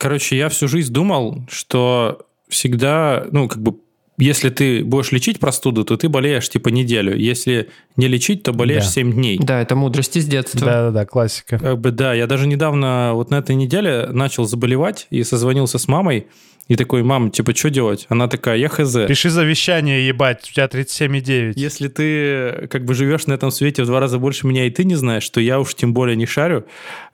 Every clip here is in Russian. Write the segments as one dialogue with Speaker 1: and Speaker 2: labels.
Speaker 1: Короче, я всю жизнь думал, что всегда, ну, как бы если ты будешь лечить простуду, то ты болеешь типа неделю. Если не лечить, то болеешь да. 7 дней.
Speaker 2: Да, это мудрость из детства.
Speaker 3: Да-да-да, классика.
Speaker 1: Как бы да, я даже недавно вот на этой неделе начал заболевать и созвонился с мамой. И такой, мам, типа, что делать? Она такая, я хз.
Speaker 3: Пиши завещание, ебать, у тебя 37,9.
Speaker 1: Если ты как бы живешь на этом свете в два раза больше меня, и ты не знаешь, то я уж тем более не шарю.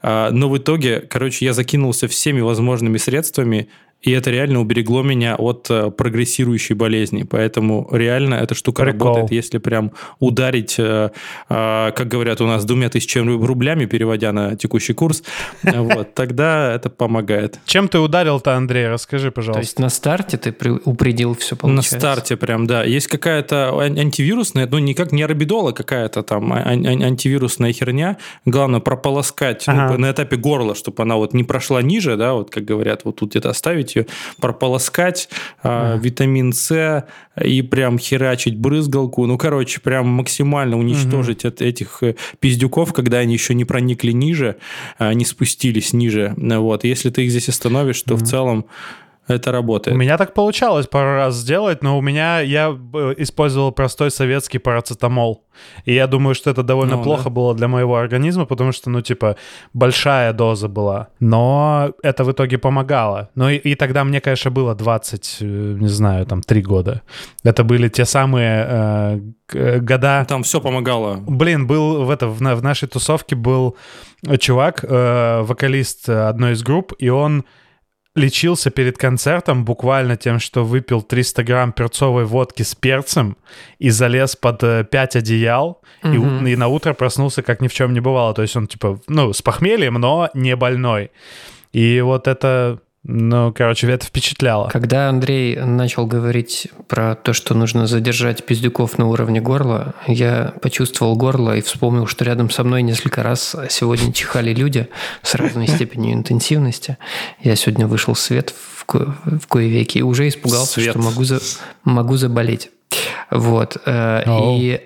Speaker 1: А, но в итоге, короче, я закинулся всеми возможными средствами, и это реально уберегло меня от э, прогрессирующей болезни. Поэтому реально эта штука Прикол. работает, если прям ударить, э, э, как говорят у нас, двумя тысячами рублями, переводя на текущий курс, вот, тогда это помогает.
Speaker 3: Чем ты ударил-то, Андрей? Расскажи, пожалуйста. То
Speaker 2: есть на старте ты упредил все, получается?
Speaker 1: На старте прям, да. Есть какая-то антивирусная, ну, никак не арабидола, какая-то там а, антивирусная херня. Главное прополоскать ну, на этапе горла, чтобы она вот не прошла ниже, да, вот как говорят, вот тут где-то оставить ее, прополоскать, mm. витамин С и прям херачить брызгалку. Ну, короче, прям максимально уничтожить mm-hmm. от этих э, пиздюков, когда они еще не проникли ниже, а не спустились ниже. Вот. Если ты их здесь остановишь, то mm-hmm. в целом это работает.
Speaker 3: У меня так получалось пару раз сделать, но у меня я э, использовал простой советский парацетамол. И я думаю, что это довольно ну, плохо да. было для моего организма, потому что, ну, типа, большая доза была. Но это в итоге помогало. Ну, и, и тогда мне, конечно, было 20, э, не знаю, там, 3 года. Это были те самые э, года...
Speaker 1: Там все помогало.
Speaker 3: Блин, был в, это, в, в нашей тусовке был чувак, э, вокалист одной из групп, и он лечился перед концертом буквально тем, что выпил 300 грамм перцовой водки с перцем и залез под 5 э, одеял, mm-hmm. и, и на утро проснулся как ни в чем не бывало. То есть он, типа, ну, с похмельем, но не больной. И вот это ну, короче, это впечатляло.
Speaker 2: Когда Андрей начал говорить про то, что нужно задержать пиздюков на уровне горла, я почувствовал горло и вспомнил, что рядом со мной несколько раз сегодня чихали люди с разной степенью интенсивности. Я сегодня вышел в свет в, ко- в кое веки и уже испугался, свет. что могу, за- могу заболеть. Вот. Oh. И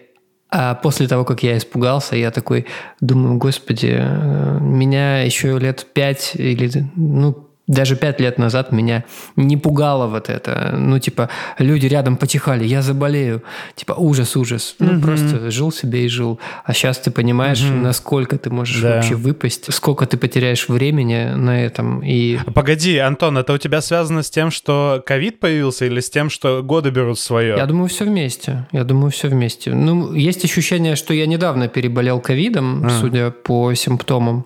Speaker 2: а после того, как я испугался, я такой думаю, господи, э, меня еще лет пять или, ну, даже пять лет назад меня не пугало вот это. Ну, типа, люди рядом потихали, я заболею. Типа, ужас, ужас. Ну, mm просто жил себе и жил. А сейчас ты понимаешь, mm насколько ты можешь да. вообще выпасть, сколько ты потеряешь времени на этом. И...
Speaker 3: Погоди, Антон, это у тебя связано с тем, что ковид появился или с тем, что годы берут свое?
Speaker 2: Я думаю, все вместе. Я думаю, все вместе. Ну, есть ощущение, что я недавно переболел ковидом, mm. судя по симптомам.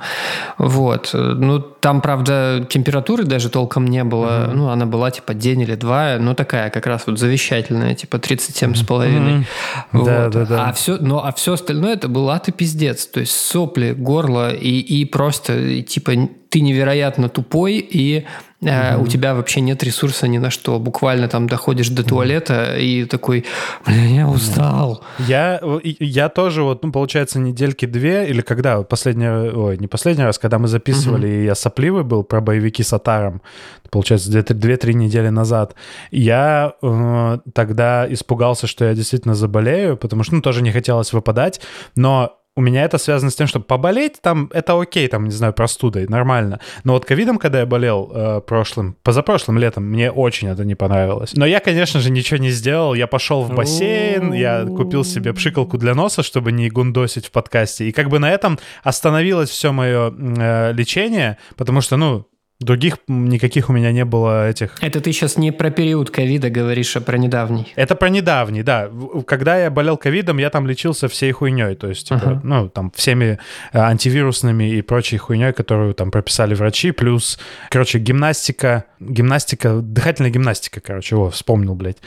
Speaker 2: Вот. Ну, там, правда, температура температуры даже толком не было. Mm-hmm. Ну, она была типа день или два, ну такая как раз вот завещательная, типа 37 с половиной. Mm-hmm. Вот. Да, да, да. А все, ну, а все остальное это была ты пиздец. То есть сопли, горло и, и просто типа ты невероятно тупой и Uh-huh. У тебя вообще нет ресурса ни на что. Буквально там доходишь до туалета и такой, блин, я устал.
Speaker 3: Я, я тоже вот, ну, получается, недельки две, или когда последний, ой, не последний раз, когда мы записывали, uh-huh. и я сопливый был про боевики с Атаром, получается, две-три недели назад, я э, тогда испугался, что я действительно заболею, потому что, ну, тоже не хотелось выпадать, но у меня это связано с тем, что поболеть там это окей, там, не знаю, простудой, нормально. Но вот ковидом, когда я болел э, прошлым, позапрошлым летом, мне очень это не понравилось. Но я, конечно же, ничего не сделал. Я пошел в бассейн, я купил себе пшикалку для носа, чтобы не гундосить в подкасте. И как бы на этом остановилось все мое э, лечение, потому что, ну, Других никаких у меня не было этих.
Speaker 2: Это ты сейчас не про период ковида говоришь, а про недавний.
Speaker 3: Это про недавний, да. Когда я болел ковидом, я там лечился всей хуйней, то есть, типа, uh-huh. ну, там, всеми э, антивирусными и прочей хуйней, которую там прописали врачи, плюс, короче, гимнастика, гимнастика, дыхательная гимнастика, короче, его вспомнил, блядь.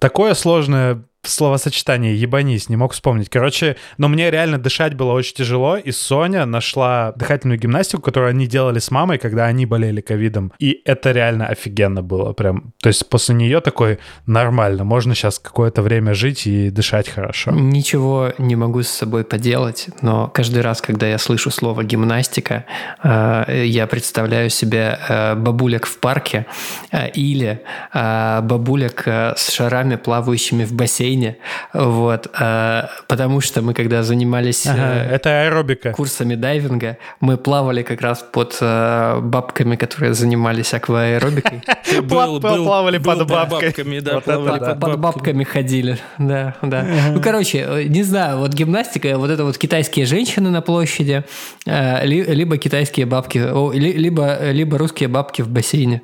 Speaker 3: Такое сложное словосочетание «ебанись», не мог вспомнить. Короче, но мне реально дышать было очень тяжело, и Соня нашла дыхательную гимнастику, которую они делали с мамой, когда они болели ковидом. И это реально офигенно было прям. То есть после нее такой нормально, можно сейчас какое-то время жить и дышать хорошо.
Speaker 2: Ничего не могу с собой поделать, но каждый раз, когда я слышу слово «гимнастика», э, я представляю себе э, бабулек в парке э, или бабулек с шарами, плавающими в бассейне, бассейне, вот, э, потому что мы когда занимались
Speaker 3: ага, э, это аэробика.
Speaker 2: курсами дайвинга, мы плавали как раз под э, бабками, которые занимались акваэробикой.
Speaker 3: Плавали под бабками,
Speaker 2: да, под бабками ходили, да, да. Ну, короче, не знаю, вот гимнастика, вот это вот китайские женщины на площади, либо китайские бабки, либо, либо русские бабки в бассейне.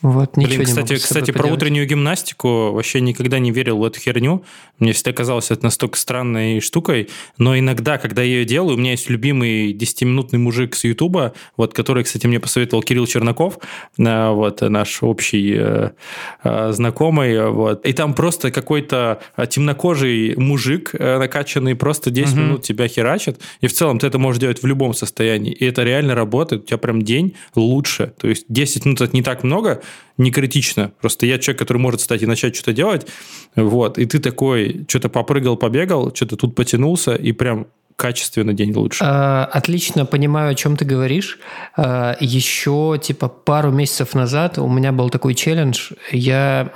Speaker 2: Вот,
Speaker 1: Блин, кстати, кстати про утреннюю гимнастику вообще никогда не верил в эту херню. Мне всегда казалось это настолько странной штукой. Но иногда, когда я ее делаю, у меня есть любимый 10-минутный мужик с Ютуба, вот, который, кстати, мне посоветовал Кирилл Чернаков, э, вот, наш общий э, э, знакомый. Вот. И там просто какой-то темнокожий мужик накачанный просто 10 угу. минут тебя херачит. И в целом ты это можешь делать в любом состоянии. И это реально работает. У тебя прям день лучше. То есть 10 минут это не так много, не критично. Просто я человек, который может стать и начать что-то делать, вот, и ты такой, что-то попрыгал, побегал, что-то тут потянулся, и прям качественно день лучше.
Speaker 2: А, отлично понимаю, о чем ты говоришь. А, еще типа пару месяцев назад у меня был такой челлендж. Я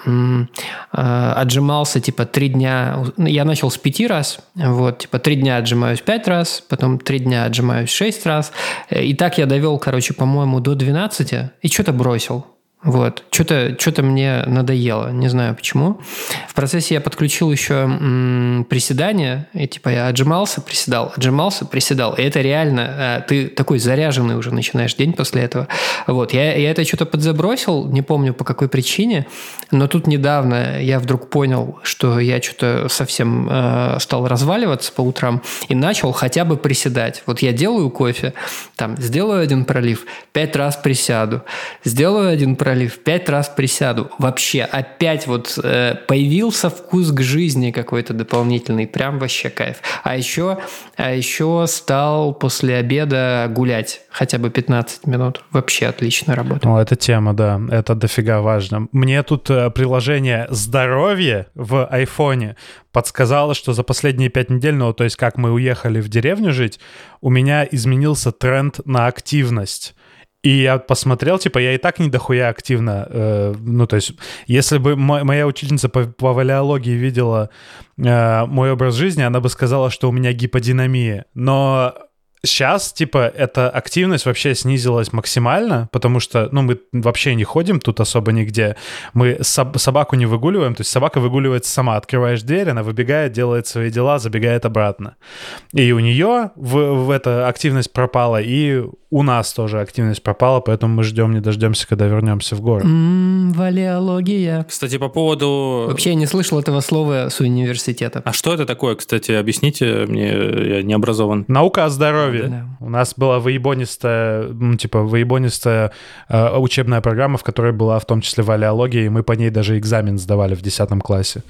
Speaker 2: а, отжимался типа три дня. Я начал с пяти раз. Вот, типа три дня отжимаюсь пять раз, потом три дня отжимаюсь шесть раз. И так я довел, короче, по-моему, до 12 и что-то бросил. Вот. Что-то что мне надоело, не знаю почему. В процессе я подключил еще м, приседания, и типа я отжимался, приседал, отжимался, приседал. И это реально, э, ты такой заряженный уже начинаешь день после этого. Вот. Я, я это что-то подзабросил, не помню по какой причине, но тут недавно я вдруг понял, что я что-то совсем э, стал разваливаться по утрам и начал хотя бы приседать. Вот я делаю кофе, там, сделаю один пролив, пять раз присяду, сделаю один пролив, пролив, пять раз присяду. Вообще, опять вот э, появился вкус к жизни какой-то дополнительный, прям вообще кайф. А еще, а еще стал после обеда гулять хотя бы 15 минут. Вообще отлично работает.
Speaker 3: Ну, это тема, да, это дофига важно. Мне тут э, приложение «Здоровье» в айфоне подсказало, что за последние пять недель, ну, то есть как мы уехали в деревню жить, у меня изменился тренд на активность. И я посмотрел, типа, я и так не дохуя активно. Э, ну, то есть, если бы моя учительница по, по валеологии видела э, мой образ жизни, она бы сказала, что у меня гиподинамия. Но Сейчас, типа, эта активность вообще снизилась максимально, потому что, ну, мы вообще не ходим тут особо нигде. Мы соб- собаку не выгуливаем, то есть собака выгуливается сама. Открываешь дверь, она выбегает, делает свои дела, забегает обратно. И у нее в, в эта активность пропала, и у нас тоже активность пропала, поэтому мы ждем, не дождемся, когда вернемся в город.
Speaker 2: Mm, валеология.
Speaker 1: Кстати, по поводу...
Speaker 2: Вообще я не слышал этого слова с университета.
Speaker 1: А что это такое, кстати, объясните мне, я не образован.
Speaker 3: Наука о здоровье здоровье. Да. У нас была выебонистая, ну, типа, выебонистая э, учебная программа, в которой была в том числе валеология, и мы по ней даже экзамен сдавали в 10 классе.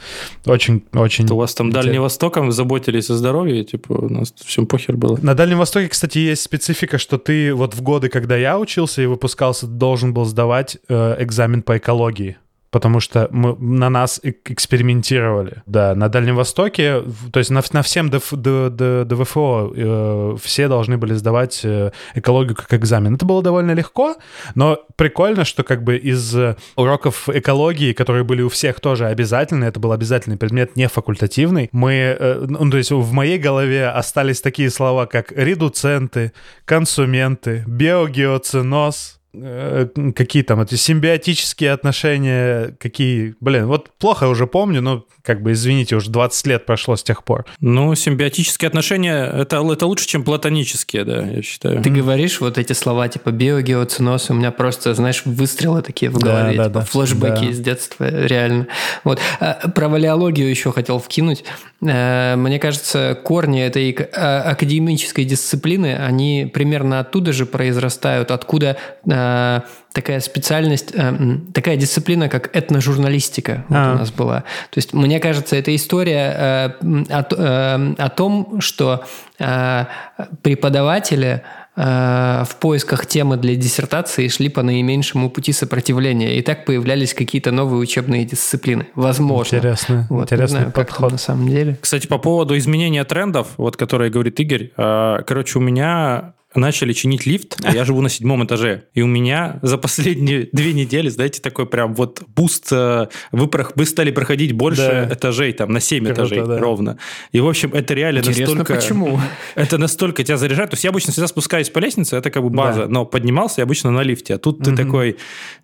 Speaker 3: Очень, очень...
Speaker 1: у вас там интерес... Дальним Востоком заботились о здоровье? Типа, у нас всем похер было.
Speaker 3: На Дальнем Востоке, кстати, есть специфика, что ты вот в годы, когда я учился и выпускался, должен был сдавать э, экзамен по экологии потому что мы, на нас экспериментировали. Да, на Дальнем Востоке, то есть на, на всем ДФ, Д, Д, ДВФО э, все должны были сдавать э, экологию как экзамен. Это было довольно легко, но прикольно, что как бы из уроков экологии, которые были у всех тоже обязательны, это был обязательный предмет, не факультативный, мы, э, ну, то есть в моей голове остались такие слова, как редуценты, консументы, биогеоциноз, Э, какие там эти симбиотические отношения, какие, блин, вот плохо уже помню, но как бы, извините, уже 20 лет прошло с тех пор.
Speaker 1: Ну, симбиотические отношения это, это лучше, чем платонические, да, я считаю.
Speaker 2: Ты говоришь вот эти слова, типа биогеоциноз, у меня просто, знаешь, выстрелы такие в голове, да, типа, да, флешбеки да. из детства, реально. Вот. А, про валеологию еще хотел вкинуть. Э, мне кажется, корни этой а, академической дисциплины, они примерно оттуда же произрастают, откуда э, такая специальность, э, такая дисциплина, как этножурналистика вот а. у нас была. То есть, мне кажется, эта история о, о том, что преподаватели в поисках темы для диссертации шли по наименьшему пути сопротивления. И так появлялись какие-то новые учебные дисциплины. Возможно.
Speaker 3: Интересно. Вот, интересный знаю, подход.
Speaker 2: на самом деле.
Speaker 1: Кстати, по поводу изменения трендов, вот которые говорит Игорь, короче, у меня начали чинить лифт, а я живу на седьмом этаже. И у меня за последние две недели, знаете, такой прям вот boost. Э, вы, вы стали проходить больше да. этажей, там, на семь Круто, этажей да. ровно. И, в общем, это реально
Speaker 2: Интересно,
Speaker 1: настолько...
Speaker 2: почему?
Speaker 1: Это настолько тебя заряжает. То есть я обычно всегда спускаюсь по лестнице, это как бы база, да. но поднимался я обычно на лифте. А тут угу. ты такой,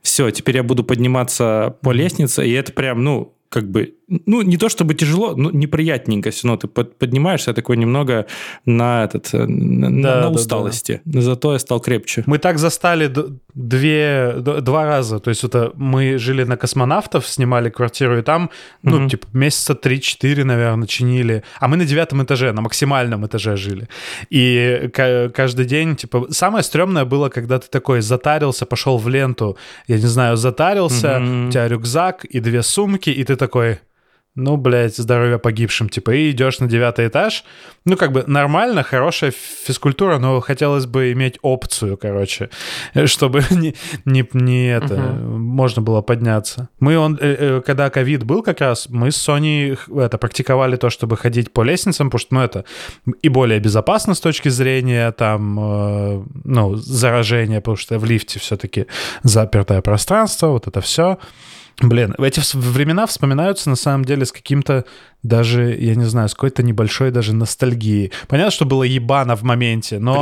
Speaker 1: все, теперь я буду подниматься по лестнице, и это прям, ну, как бы, ну, не то чтобы тяжело, но неприятненько все равно. Ты поднимаешься такой немного на, этот, э, на, да, на усталости. Да. Зато я стал крепче.
Speaker 3: Мы так застали две, два раза. То есть это мы жили на космонавтов, снимали квартиру, и там, ну, угу. типа, месяца 3-4, наверное, чинили. А мы на девятом этаже, на максимальном этаже жили. И каждый день, типа, самое стрёмное было, когда ты такой затарился, пошел в ленту, я не знаю, затарился, угу. у тебя рюкзак и две сумки, и ты такой, ну, блядь, здоровье погибшим, типа, и идешь на девятый этаж. Ну, как бы нормально, хорошая физкультура, но хотелось бы иметь опцию, короче, чтобы не, не, не это, uh-huh. можно было подняться. Мы, он, э, э, когда ковид был как раз, мы с Соней это, практиковали то, чтобы ходить по лестницам, потому что, ну, это и более безопасно с точки зрения, там, э, ну, заражения, потому что в лифте все-таки запертое пространство, вот это все. Блин, эти времена вспоминаются на самом деле с каким-то даже, я не знаю, с какой-то небольшой даже ностальгией. Понятно, что было ебано в моменте, но...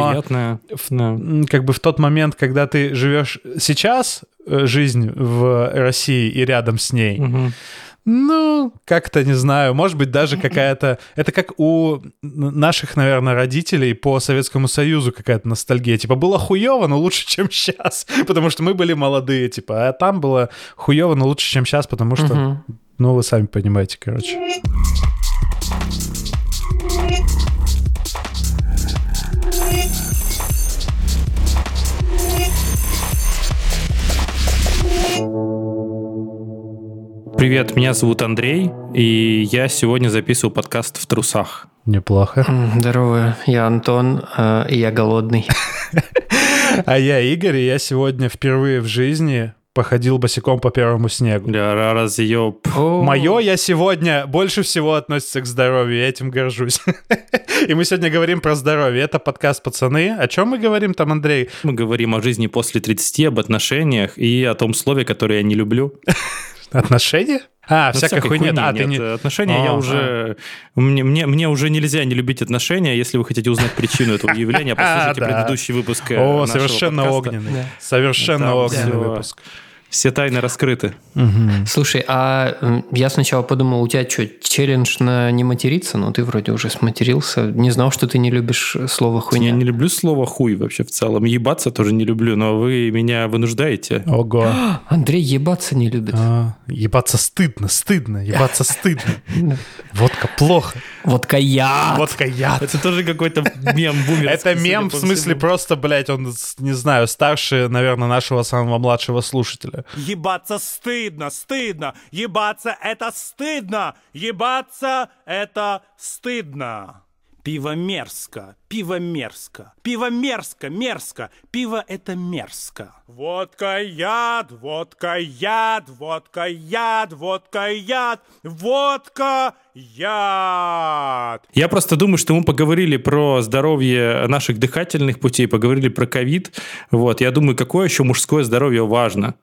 Speaker 3: В, да. Как бы в тот момент, когда ты живешь сейчас, э, жизнь в России и рядом с ней, угу. Ну, как-то не знаю, может быть, даже какая-то... Это как у наших, наверное, родителей по Советскому Союзу какая-то ностальгия. Типа, было хуево, но лучше, чем сейчас, потому что мы были молодые, типа, а там было хуево, но лучше, чем сейчас, потому что, угу. ну, вы сами понимаете, короче.
Speaker 1: Привет, меня зовут Андрей, и я сегодня записываю подкаст в трусах.
Speaker 3: Неплохо.
Speaker 2: Здорово, я Антон, э, и я голодный.
Speaker 3: А я Игорь, и я сегодня впервые в жизни походил босиком по первому снегу.
Speaker 1: Да, разъеб.
Speaker 3: Мое я сегодня больше всего относится к здоровью, я этим горжусь. И мы сегодня говорим про здоровье. Это подкаст «Пацаны». О чем мы говорим там, Андрей?
Speaker 1: Мы говорим о жизни после 30, об отношениях и о том слове, которое я не люблю.
Speaker 3: Отношения? А, ну, всякой хуйня.
Speaker 1: Да, нет, ты не... отношения я уже... Мне, мне, мне уже нельзя не любить отношения, если вы хотите узнать причину этого явления, послушайте предыдущий выпуск э,
Speaker 3: О, совершенно огненный. Совершенно огненный выпуск.
Speaker 1: Все тайны раскрыты.
Speaker 2: Угу. Слушай, а я сначала подумал, у тебя что, челлендж на не материться? Но ты вроде уже сматерился. Не знал, что ты не любишь слово хуйня.
Speaker 1: Я не люблю слово хуй вообще в целом. Ебаться тоже не люблю, но вы меня вынуждаете.
Speaker 3: Ого.
Speaker 2: Андрей ебаться не любит. А,
Speaker 3: ебаться стыдно, стыдно, ебаться стыдно. Водка плохо.
Speaker 2: Водка яд.
Speaker 3: Водка яд.
Speaker 1: Это тоже какой-то мем бумер.
Speaker 3: Это мем в смысле просто, блядь, он, не знаю, старше, наверное, нашего самого младшего слушателя.
Speaker 4: Ебаться стыдно, стыдно. Ебаться это стыдно. Ебаться это стыдно. Пиво мерзко, пиво мерзко, пиво мерзко, мерзко, пиво это мерзко. Водка яд, водка яд, водка яд, водка яд, водка яд.
Speaker 1: Я просто думаю, что мы поговорили про здоровье наших дыхательных путей, поговорили про ковид. Вот, я думаю, какое еще мужское здоровье важно.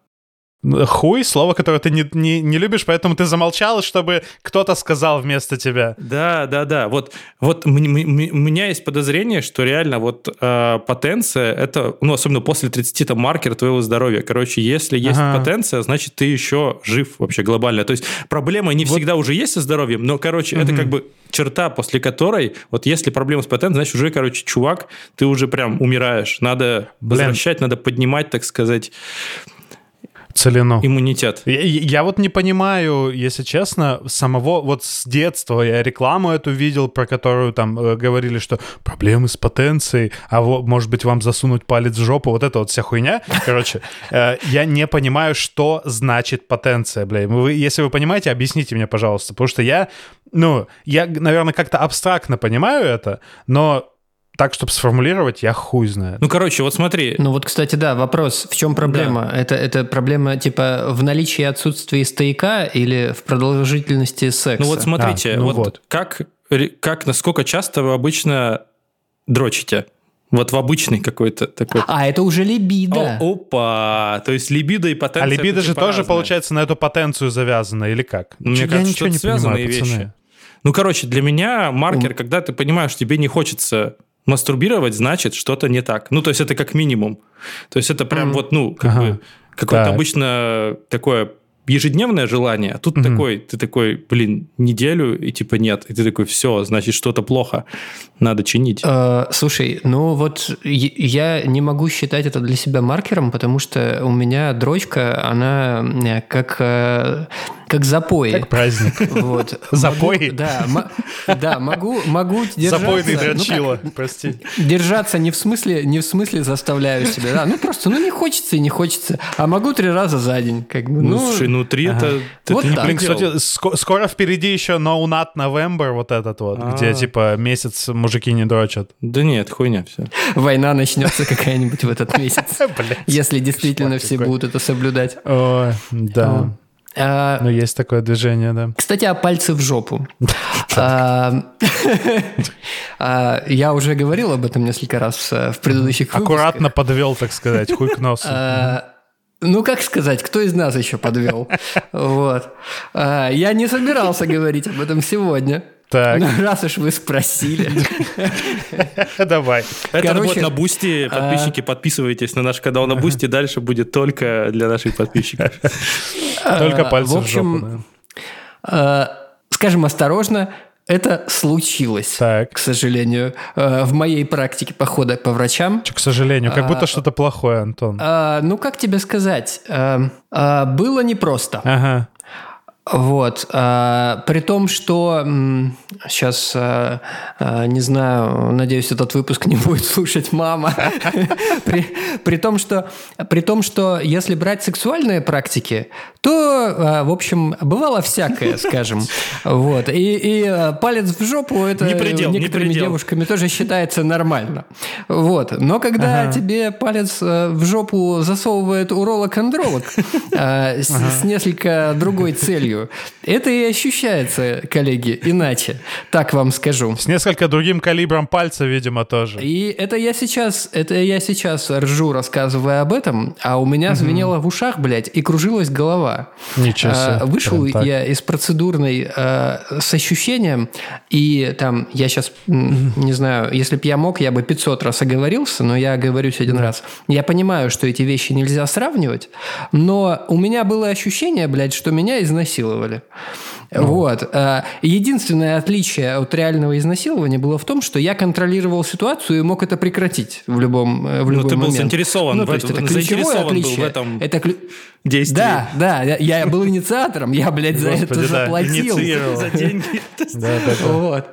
Speaker 3: Хуй, слово, которое ты не, не, не любишь, поэтому ты замолчал, чтобы кто-то сказал вместо тебя.
Speaker 1: Да, да, да. Вот, вот у меня есть подозрение, что реально вот э, потенция, это, ну, особенно после 30, это маркер твоего здоровья. Короче, если есть ага. потенция, значит, ты еще жив вообще глобально. То есть проблема не вот. всегда уже есть со здоровьем, но, короче, угу. это как бы черта, после которой, вот если проблема с потенцией, значит, уже, короче, чувак, ты уже прям умираешь. Надо Блин. возвращать, надо поднимать, так сказать,
Speaker 3: Целину.
Speaker 1: Иммунитет.
Speaker 3: Я, я вот не понимаю, если честно, самого вот с детства я рекламу эту видел, про которую там э, говорили, что проблемы с потенцией, а вот, может быть, вам засунуть палец в жопу, вот это вот вся хуйня. Короче, э, я не понимаю, что значит потенция, бля. Вы, если вы понимаете, объясните мне, пожалуйста, потому что я, ну, я, наверное, как-то абстрактно понимаю это, но так, чтобы сформулировать, я хуй знаю.
Speaker 1: Ну, короче, вот смотри.
Speaker 2: Ну, вот, кстати, да, вопрос. В чем проблема? Да. Это, это проблема, типа, в наличии и отсутствии стояка или в продолжительности секса?
Speaker 1: Ну, вот смотрите, а, ну вот, вот. Как, как, насколько часто вы обычно дрочите? Вот в обычный какой-то такой.
Speaker 2: А, это уже либидо.
Speaker 1: О, опа! То есть либидо и потенция.
Speaker 3: А либидо же
Speaker 1: типа
Speaker 3: тоже,
Speaker 1: разные.
Speaker 3: получается, на эту потенцию завязано, или как?
Speaker 1: Мне
Speaker 3: Я
Speaker 1: кажется,
Speaker 3: ничего
Speaker 1: что
Speaker 3: не
Speaker 1: связанные
Speaker 3: понимаю,
Speaker 1: вещи.
Speaker 3: пацаны.
Speaker 1: Ну, короче, для меня маркер, когда ты понимаешь, тебе не хочется мастурбировать, значит, что-то не так. Ну, то есть это как минимум. То есть это прям вот, ну, как
Speaker 3: Ага.
Speaker 1: бы какое-то
Speaker 3: Так.
Speaker 1: обычно такое ежедневное желание, а тут
Speaker 3: Мгм.
Speaker 1: такой, ты такой, блин, неделю, и типа нет. И ты такой, все, значит, что-то плохо, надо чинить.
Speaker 2: Э, слушай, ну вот я не могу считать это для себя маркером, потому что у меня дрочка, она э, как, э, как запои.
Speaker 3: Как праздник.
Speaker 2: Вот. Могу- да, да, могу, могу держаться.
Speaker 3: Запойный
Speaker 2: ну как,
Speaker 3: дрочила, прости.
Speaker 2: Держаться не в смысле, не в смысле заставляю себя, да, ну просто, ну не хочется и не хочется, а могу три раза за день, как бы,
Speaker 1: Ну,
Speaker 2: ну,
Speaker 1: слушай, ну три это, это
Speaker 2: Вот так.
Speaker 3: Блин, кстати, ско- скоро впереди еще No Nut November, вот этот вот, где
Speaker 1: А.
Speaker 3: типа месяц мужики не дрочат.
Speaker 1: Да нет, хуйня все.
Speaker 2: война начнется какая-нибудь в этот месяц, если действительно все будут это соблюдать.
Speaker 3: Да.
Speaker 2: А,
Speaker 3: Ну, есть такое движение, да.
Speaker 2: Кстати, о пальцы в жопу. А, а, Я уже говорил об этом несколько раз в предыдущих выпусках.
Speaker 3: Аккуратно подвел, так сказать, хуй к носу.
Speaker 2: А, Ну, как сказать, кто из нас еще подвел? Вот. Я не собирался говорить об этом сегодня.
Speaker 3: Так,
Speaker 2: Но раз уж вы спросили.
Speaker 3: давай.
Speaker 1: Это будет на Boosty. Подписчики, подписывайтесь на наш канал на Boosty. Дальше будет только для наших подписчиков.
Speaker 3: Только
Speaker 2: А,
Speaker 3: пальцы
Speaker 2: в общем, А, Скажем осторожно, это случилось,
Speaker 3: Так.
Speaker 2: к сожалению, в моей практике похода по врачам.
Speaker 3: К сожалению, как
Speaker 2: А,
Speaker 3: будто что-то плохое, Антон.
Speaker 2: А, ну, как тебе сказать, а, а, было непросто.
Speaker 3: Ага.
Speaker 2: Вот. а, при том, что сейчас, не знаю, надеюсь, этот выпуск не будет слушать мама. при, при, том, что, при том, что если брать сексуальные практики, то, а, в общем, бывало всякое, скажем. Вот. И, и а, палец в жопу это
Speaker 1: Не предел, не
Speaker 2: некоторыми
Speaker 1: предел.
Speaker 2: девушками тоже считается нормально. Вот. Но когда тебе палец в жопу засовывает уролог-андролог э, с, с несколько другой целью, это и ощущается, коллеги, иначе. Так вам скажу.
Speaker 3: С несколько другим калибром пальца, видимо, тоже.
Speaker 2: И это я сейчас, это я сейчас ржу, рассказывая об этом, а у меня звенело в ушах, блядь, и кружилась голова.
Speaker 3: Ничего себе.
Speaker 2: А, Вышел
Speaker 3: Прям так.
Speaker 2: я из процедурной а, с ощущением, и там я сейчас, не знаю, если бы я мог, я бы 500 раз оговорился, но я оговорюсь один раз. Я понимаю, что эти вещи нельзя сравнивать, но у меня было ощущение, блядь, что меня изнасиловали.
Speaker 3: Ну.
Speaker 2: Вот. А, Единственное отличие от реального изнасилования было в том, что я контролировал ситуацию и мог это прекратить в любом, э, в
Speaker 1: Ну,
Speaker 2: любой
Speaker 1: ты был
Speaker 2: момент.
Speaker 1: заинтересован
Speaker 2: ну,
Speaker 1: в
Speaker 2: то есть это ключевое
Speaker 1: заинтересован был в
Speaker 2: отличие.
Speaker 1: этом
Speaker 2: Это клю-
Speaker 1: Действие.
Speaker 2: да, да, я, я был инициатором, я, блядь, за это
Speaker 3: Господи, да,
Speaker 2: заплатил.
Speaker 1: За деньги.
Speaker 3: Да, да, да.
Speaker 2: Вот.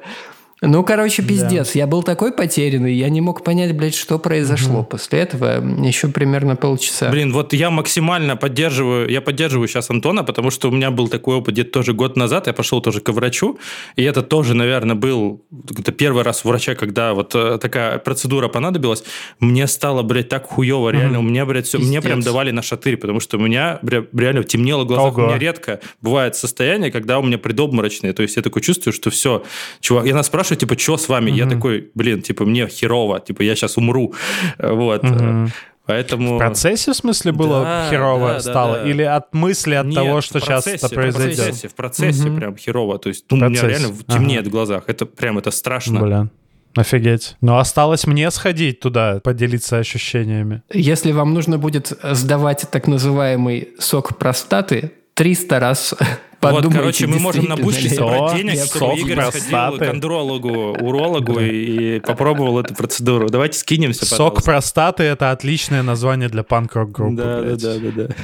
Speaker 2: Ну, короче, пиздец. Я был такой потерянный, я не мог понять, блядь, что произошло. После этого еще примерно полчаса.
Speaker 1: Блин, вот я максимально поддерживаю, я поддерживаю сейчас Антона, потому что у меня был такой опыт где-то тоже год назад, я пошел тоже к врачу, и это тоже, наверное, был это первый раз у врача, когда вот э, такая процедура понадобилась, мне стало, блядь, так хуево, реально, у меня, блядь, все, мне
Speaker 2: Пиздец.
Speaker 1: прям давали на шатырь, потому что у меня бля, реально темнело в глазах,
Speaker 3: Ого.
Speaker 1: у меня редко бывает состояние, когда у меня предобморочные, то есть я такой чувствую, что все, чувак, я нас спрашиваю, типа, что с вами? Я такой, блин, типа, мне херово, типа, я сейчас умру, вот. Поэтому...
Speaker 3: В процессе, в смысле, было
Speaker 1: Да,
Speaker 3: херово
Speaker 1: да, да,
Speaker 3: стало?
Speaker 1: да.
Speaker 3: Или от мысли, от
Speaker 1: Нет,
Speaker 3: того, что сейчас
Speaker 1: процессе,
Speaker 3: это произойдет?
Speaker 1: В процессе, в процессе прям херово. То есть, ну, у меня реально темнеет в глазах. Это прям, это страшно.
Speaker 3: Блин. Офигеть. Но осталось мне сходить туда, поделиться ощущениями.
Speaker 2: Если вам нужно будет сдавать так называемый сок простаты, 300 раз.
Speaker 1: Вот, короче, мы можем на бушке собрать денег, чтобы Игорь сходил к андрологу, урологу и, попробовал эту процедуру. Давайте скинемся,
Speaker 3: Сок простаты — это отличное название для панк-рок группы.
Speaker 1: Да, да, да, да, да.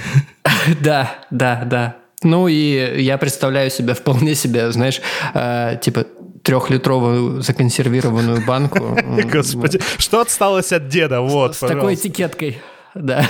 Speaker 2: Да, да, да. Ну и я представляю себя вполне себе, знаешь, э, типа трехлитровую законсервированную банку.
Speaker 3: Господи, что осталось от деда? Вот,
Speaker 2: С такой этикеткой. Да.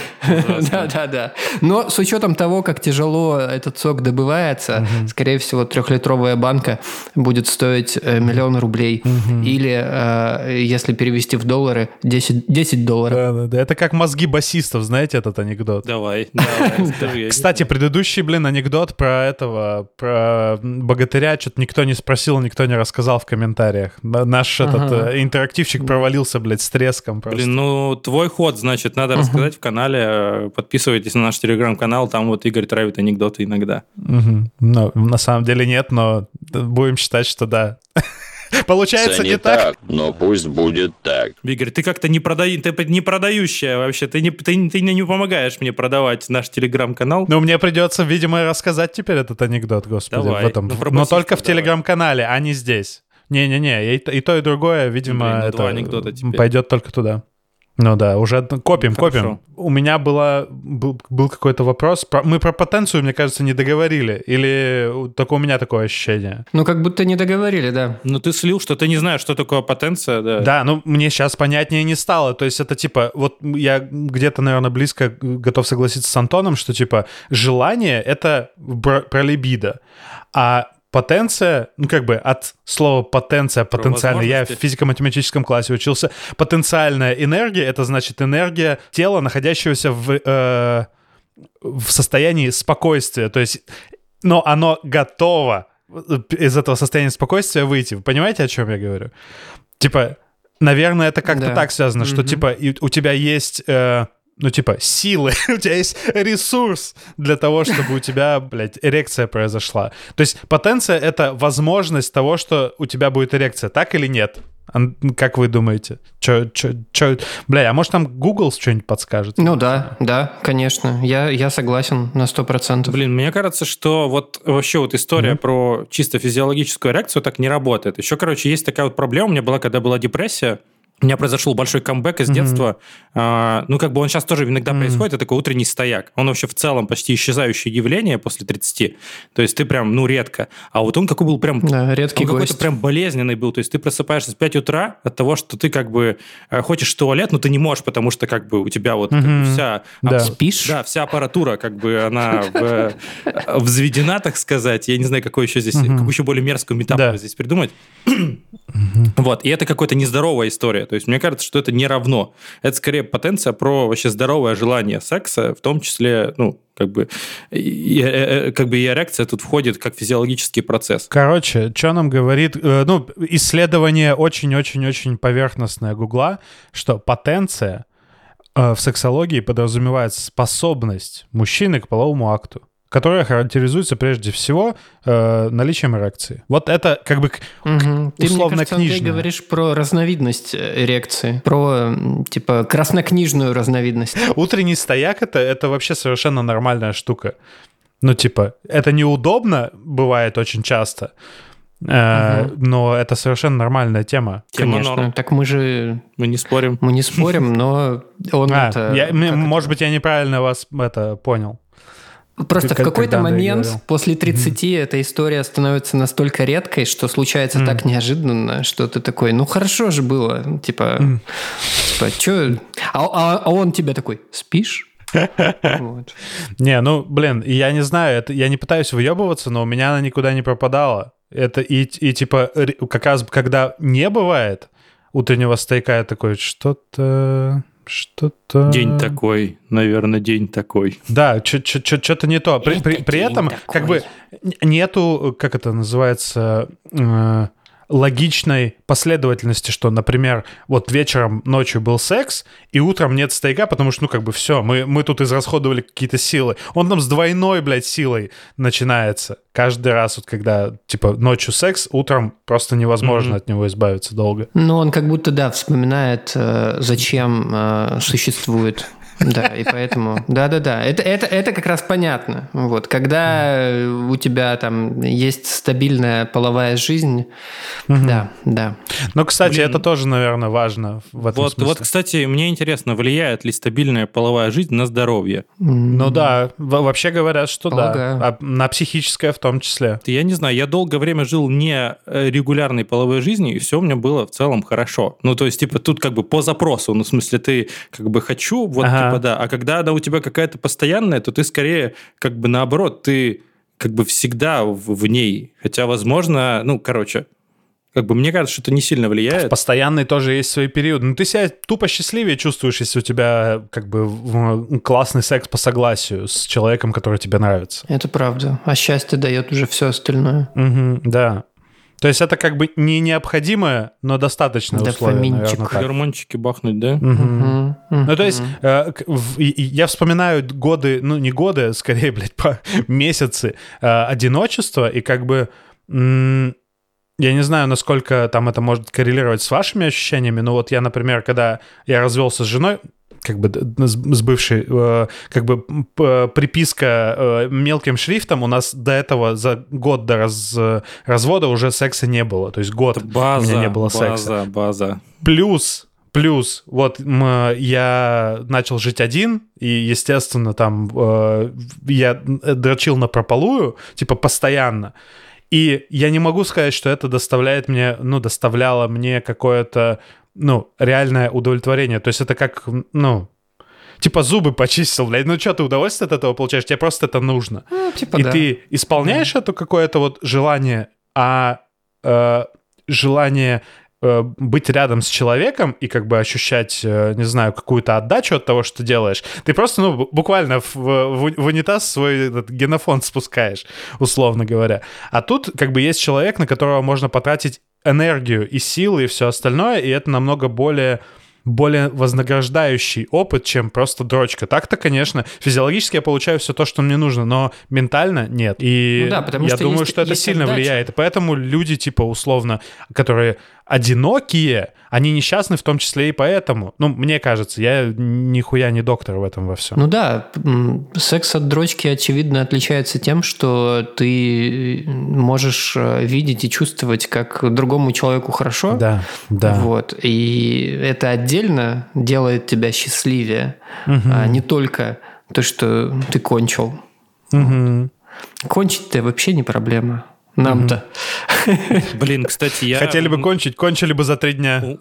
Speaker 2: да, да, да. Но с учетом того, как тяжело этот сок добывается, угу. скорее всего, трехлитровая банка будет стоить э, миллион рублей. Угу. Или, э, если перевести в доллары, 10, 10 долларов.
Speaker 3: Да, да, да. Это как мозги басистов, знаете этот анекдот?
Speaker 1: Давай, давай.
Speaker 3: Кстати, предыдущий, блин, анекдот про этого, про богатыря, что-то никто не спросил, никто не рассказал в комментариях. Наш этот э, интерактивчик провалился, блядь, с треском просто.
Speaker 1: Блин, ну твой ход, значит, надо рассказать в канале. Подписывайтесь на наш телеграм-канал, там вот Игорь травит анекдоты иногда.
Speaker 3: Ну, на самом деле нет, но будем считать, что да. Получается не, не так. так.
Speaker 5: Но пусть будет так.
Speaker 1: Игорь, ты как-то не, прода... ты не продающая вообще. Ты не, ты, ты не помогаешь мне продавать наш телеграм-канал.
Speaker 3: Ну, мне придется, видимо, рассказать теперь этот анекдот, господи. Давай. В этом. Ну, Но только в телеграм-канале, а не здесь. Не-не-не, и, и то, и другое, видимо, Блин, ну, это пойдет только туда. Ну да, уже копим, Хорошо. копим. У меня была, был, был какой-то вопрос. Мы про потенцию, мне кажется, не договорили. Или только у меня такое ощущение?
Speaker 2: Ну, как будто не договорили, да.
Speaker 1: Ну, ты слил, что ты не знаешь, что такое потенция, да.
Speaker 3: Да, ну, мне сейчас понятнее не стало. То есть это типа, вот я где-то, наверное, близко готов согласиться с Антоном, что типа желание — это про либидо. А потенция, ну как бы от слова потенция, потенциально, я в физико-математическом классе учился, потенциальная энергия, это значит энергия тела, находящегося в, э, в состоянии спокойствия, то есть, но оно готово из этого состояния спокойствия выйти. Вы понимаете, о чем я говорю? Типа, наверное, это как-то да. так связано, mm-hmm. что типа у тебя есть э, ну, типа, силы, у тебя есть ресурс для того, чтобы у тебя, блядь, эрекция произошла. То есть потенция — это возможность того, что у тебя будет эрекция, так или нет? Как вы думаете? Чё, чё, чё? Бля, а может там Google что-нибудь подскажет?
Speaker 2: Ну да, да, конечно. Я, я согласен на сто процентов.
Speaker 1: Блин, мне кажется, что вот вообще вот история mm-hmm. про чисто физиологическую эрекцию так не работает. Еще, короче, есть такая вот проблема. У меня была, когда была депрессия, у меня произошел большой камбэк из mm-hmm. детства. А, ну, как бы он сейчас тоже иногда mm-hmm. происходит, это такой утренний стояк. Он вообще в целом почти исчезающее явление после 30. То есть ты прям, ну, редко. А вот он какой был прям...
Speaker 2: Да, редкий
Speaker 1: он какой-то прям болезненный был. То есть ты просыпаешься в 5 утра от того, что ты как бы э, хочешь в туалет, но ты не можешь, потому что как бы у тебя вот mm-hmm. как бы вся...
Speaker 2: Да. Спишь?
Speaker 1: Да, вся аппаратура как бы она в, взведена, так сказать. Я не знаю, какой еще здесь... Какую еще более мерзкую метафору здесь придумать. Вот. И это какая-то нездоровая история. То есть мне кажется, что это не равно. Это скорее потенция про вообще здоровое желание секса, в том числе, ну, как бы, и, и, э, как бы и эрекция тут входит как физиологический процесс.
Speaker 3: Короче, что нам говорит, э, ну, исследование очень-очень-очень поверхностное Гугла, что потенция э, в сексологии подразумевает способность мужчины к половому акту которая характеризуется прежде всего э, наличием эрекции. Вот это как бы угу. условно
Speaker 2: ты, мне кажется, Ты говоришь про разновидность э, эрекции, про типа краснокнижную разновидность.
Speaker 3: Утренний стояк это, это вообще совершенно нормальная штука. Ну, типа, это неудобно, бывает очень часто, э, угу. но это совершенно нормальная тема.
Speaker 2: тема Конечно, норм. так мы же...
Speaker 1: Мы не спорим.
Speaker 2: Мы не спорим, но он а, это...
Speaker 3: Я, может это? быть, я неправильно вас это понял.
Speaker 2: Просто как, в какой-то момент после 30 mm-hmm. эта история становится настолько редкой, что случается mm-hmm. так неожиданно, что ты такой, ну хорошо же было, типа, mm-hmm. типа, что? А, а, а он тебе такой, спишь?
Speaker 3: Вот. Не, ну, блин, я не знаю, это, я не пытаюсь выебываться, но у меня она никуда не пропадала. Это и, и типа, как раз когда не бывает утреннего стейка, я такой, что-то что-то...
Speaker 1: День такой, наверное, день такой.
Speaker 3: Да, что-то не то. При, при, при этом, такой. как бы, нету, как это называется, э, логичной последовательности, что, например, вот вечером, ночью был секс, и утром нет стейка, потому что, ну, как бы все, мы, мы тут израсходовали какие-то силы. Он там с двойной, блядь, силой начинается. Каждый раз, вот когда, типа, ночью секс, утром просто невозможно mm-hmm. от него избавиться долго.
Speaker 2: Ну, он как будто, да, вспоминает, э, зачем э, существует да, и поэтому, да-да-да, это, это, это как раз понятно. Вот, когда у тебя там есть стабильная половая жизнь, угу. да, да.
Speaker 3: Но, кстати, Блин, это тоже, наверное, важно в этом
Speaker 1: вот,
Speaker 3: смысле.
Speaker 1: Вот, кстати, мне интересно, влияет ли стабильная половая жизнь на здоровье?
Speaker 3: Ну да, вообще говорят, что Полагаю. да, а на психическое в том числе.
Speaker 1: Я не знаю, я долгое время жил не э, регулярной половой жизнью, и все у меня было в целом хорошо. Ну, то есть, типа, тут как бы по запросу, ну, в смысле, ты как бы хочу, вот ага типа, да. А когда она у тебя какая-то постоянная, то ты скорее, как бы наоборот, ты как бы всегда в, в ней. Хотя, возможно, ну, короче, как бы мне кажется, что это не сильно влияет.
Speaker 3: Постоянный тоже есть свои периоды. Ну, ты себя тупо счастливее чувствуешь, если у тебя как бы классный секс по согласию с человеком, который тебе нравится.
Speaker 2: Это правда. А счастье дает уже все остальное.
Speaker 3: Угу, да. То есть это как бы не необходимое, но достаточное условие, наверное, так.
Speaker 1: Гормончики бахнуть, да?
Speaker 3: Угу. Угу. Ну, то есть э, в, я вспоминаю годы, ну, не годы, а скорее, блядь, по месяцы э, одиночества, и как бы... Я не знаю, насколько там это может коррелировать с вашими ощущениями, но вот я, например, когда я развелся с женой, как бы с бывшей, э, как бы приписка э, мелким шрифтом у нас до этого за год до раз, развода уже секса не было. То есть год база, у меня не было
Speaker 1: база,
Speaker 3: секса.
Speaker 1: База, база.
Speaker 3: Плюс Плюс, вот я начал жить один, и, естественно, там э, я дрочил на прополую, типа, постоянно. И я не могу сказать, что это доставляет мне, ну, доставляло мне какое-то, ну, реальное удовлетворение. То есть это как, ну, типа зубы почистил, блядь, ну что, ты удовольствие от этого получаешь? Тебе просто это нужно.
Speaker 2: Ну, типа,
Speaker 3: и
Speaker 2: да.
Speaker 3: ты исполняешь да. это какое-то вот желание, а э, желание Э, быть рядом с человеком и как бы ощущать, э, не знаю, какую-то отдачу от того, что делаешь, ты просто, ну, буквально в, в, в унитаз свой этот генофонд спускаешь, условно говоря. А тут как бы есть человек, на которого можно потратить энергию и силы и все остальное, и это намного более более вознаграждающий опыт, чем просто дрочка. Так-то, конечно, физиологически я получаю все то, что мне нужно, но ментально нет. И ну да, потому я что думаю, есть, что это сильно отдача. влияет. И поэтому люди, типа, условно, которые одинокие, они несчастны в том числе и поэтому. Ну, мне кажется, я нихуя не доктор в этом во всем.
Speaker 2: Ну да, секс от дрочки, очевидно, отличается тем, что ты можешь э, видеть и чувствовать, как другому человеку хорошо.
Speaker 3: Да, да.
Speaker 2: Вот. И это отдельно делает тебя счастливее, угу. а не только то, что ты кончил.
Speaker 3: Угу.
Speaker 2: Кончить-то вообще не проблема. Нам-то.
Speaker 1: Блин, кстати, я...
Speaker 3: Хотели бы кончить, кончили бы за три дня.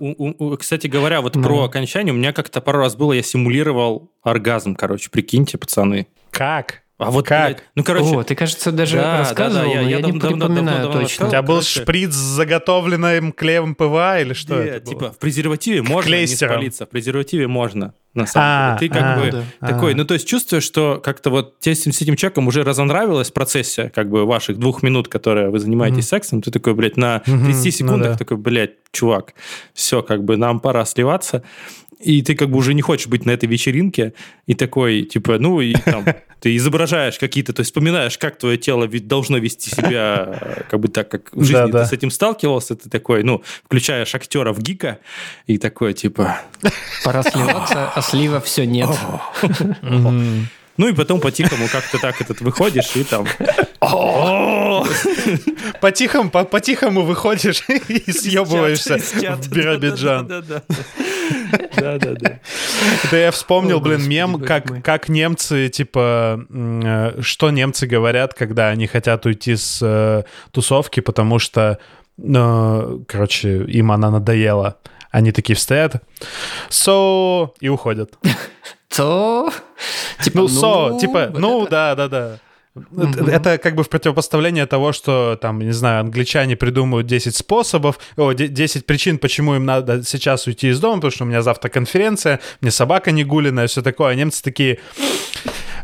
Speaker 1: Кстати говоря, вот про окончание, у меня как-то пару раз было, я симулировал оргазм, короче, прикиньте, пацаны.
Speaker 3: Как?
Speaker 1: А вот
Speaker 3: как?
Speaker 2: Ну, короче... О, ты, кажется, даже да, рассказывал, да, да, я, но я, я не давно, припоминаю давно, давно точно.
Speaker 3: У тебя был короче... шприц с заготовленным клеем ПВА или что Нет, это
Speaker 1: было? типа в презервативе можно Клейстером. не спалиться, в презервативе можно, на самом а, деле. Ты как а, бы да. такой, а. ну то есть чувствуешь, что как-то вот тебе с этим человеком уже разонравилось в процессе как бы ваших двух минут, которые вы занимаетесь mm. сексом, ты такой, блядь, на 30 mm-hmm, секундах ну, да. такой, блядь, чувак, все, как бы нам пора сливаться и ты как бы уже не хочешь быть на этой вечеринке, и такой, типа, ну, и там, ты изображаешь какие-то, то есть вспоминаешь, как твое тело должно вести себя, как бы так, как в жизни да, ты да. с этим сталкивался, ты такой, ну, включаешь актера в гика, и такой, типа...
Speaker 2: Пора сливаться, а слива все нет.
Speaker 1: Ну и потом по-тихому как-то так этот выходишь и там...
Speaker 3: По-тихому, по-тихому выходишь и съебываешься в Биробиджан. Да-да-да. Это я вспомнил, блин, мем, как, как немцы, типа, э, что немцы говорят, когда они хотят уйти с э, тусовки, потому что, э, короче, им она надоела. Они такие встают, so, и уходят.
Speaker 2: So?
Speaker 3: Типа, ну, so, ну, типа, ну, да-да-да. Mm-hmm. Это как бы в противопоставление того, что там, не знаю, англичане придумывают 10 способов, о, 10 причин, почему им надо сейчас уйти из дома, потому что у меня завтра конференция, мне собака не гулиная, все такое. А немцы такие,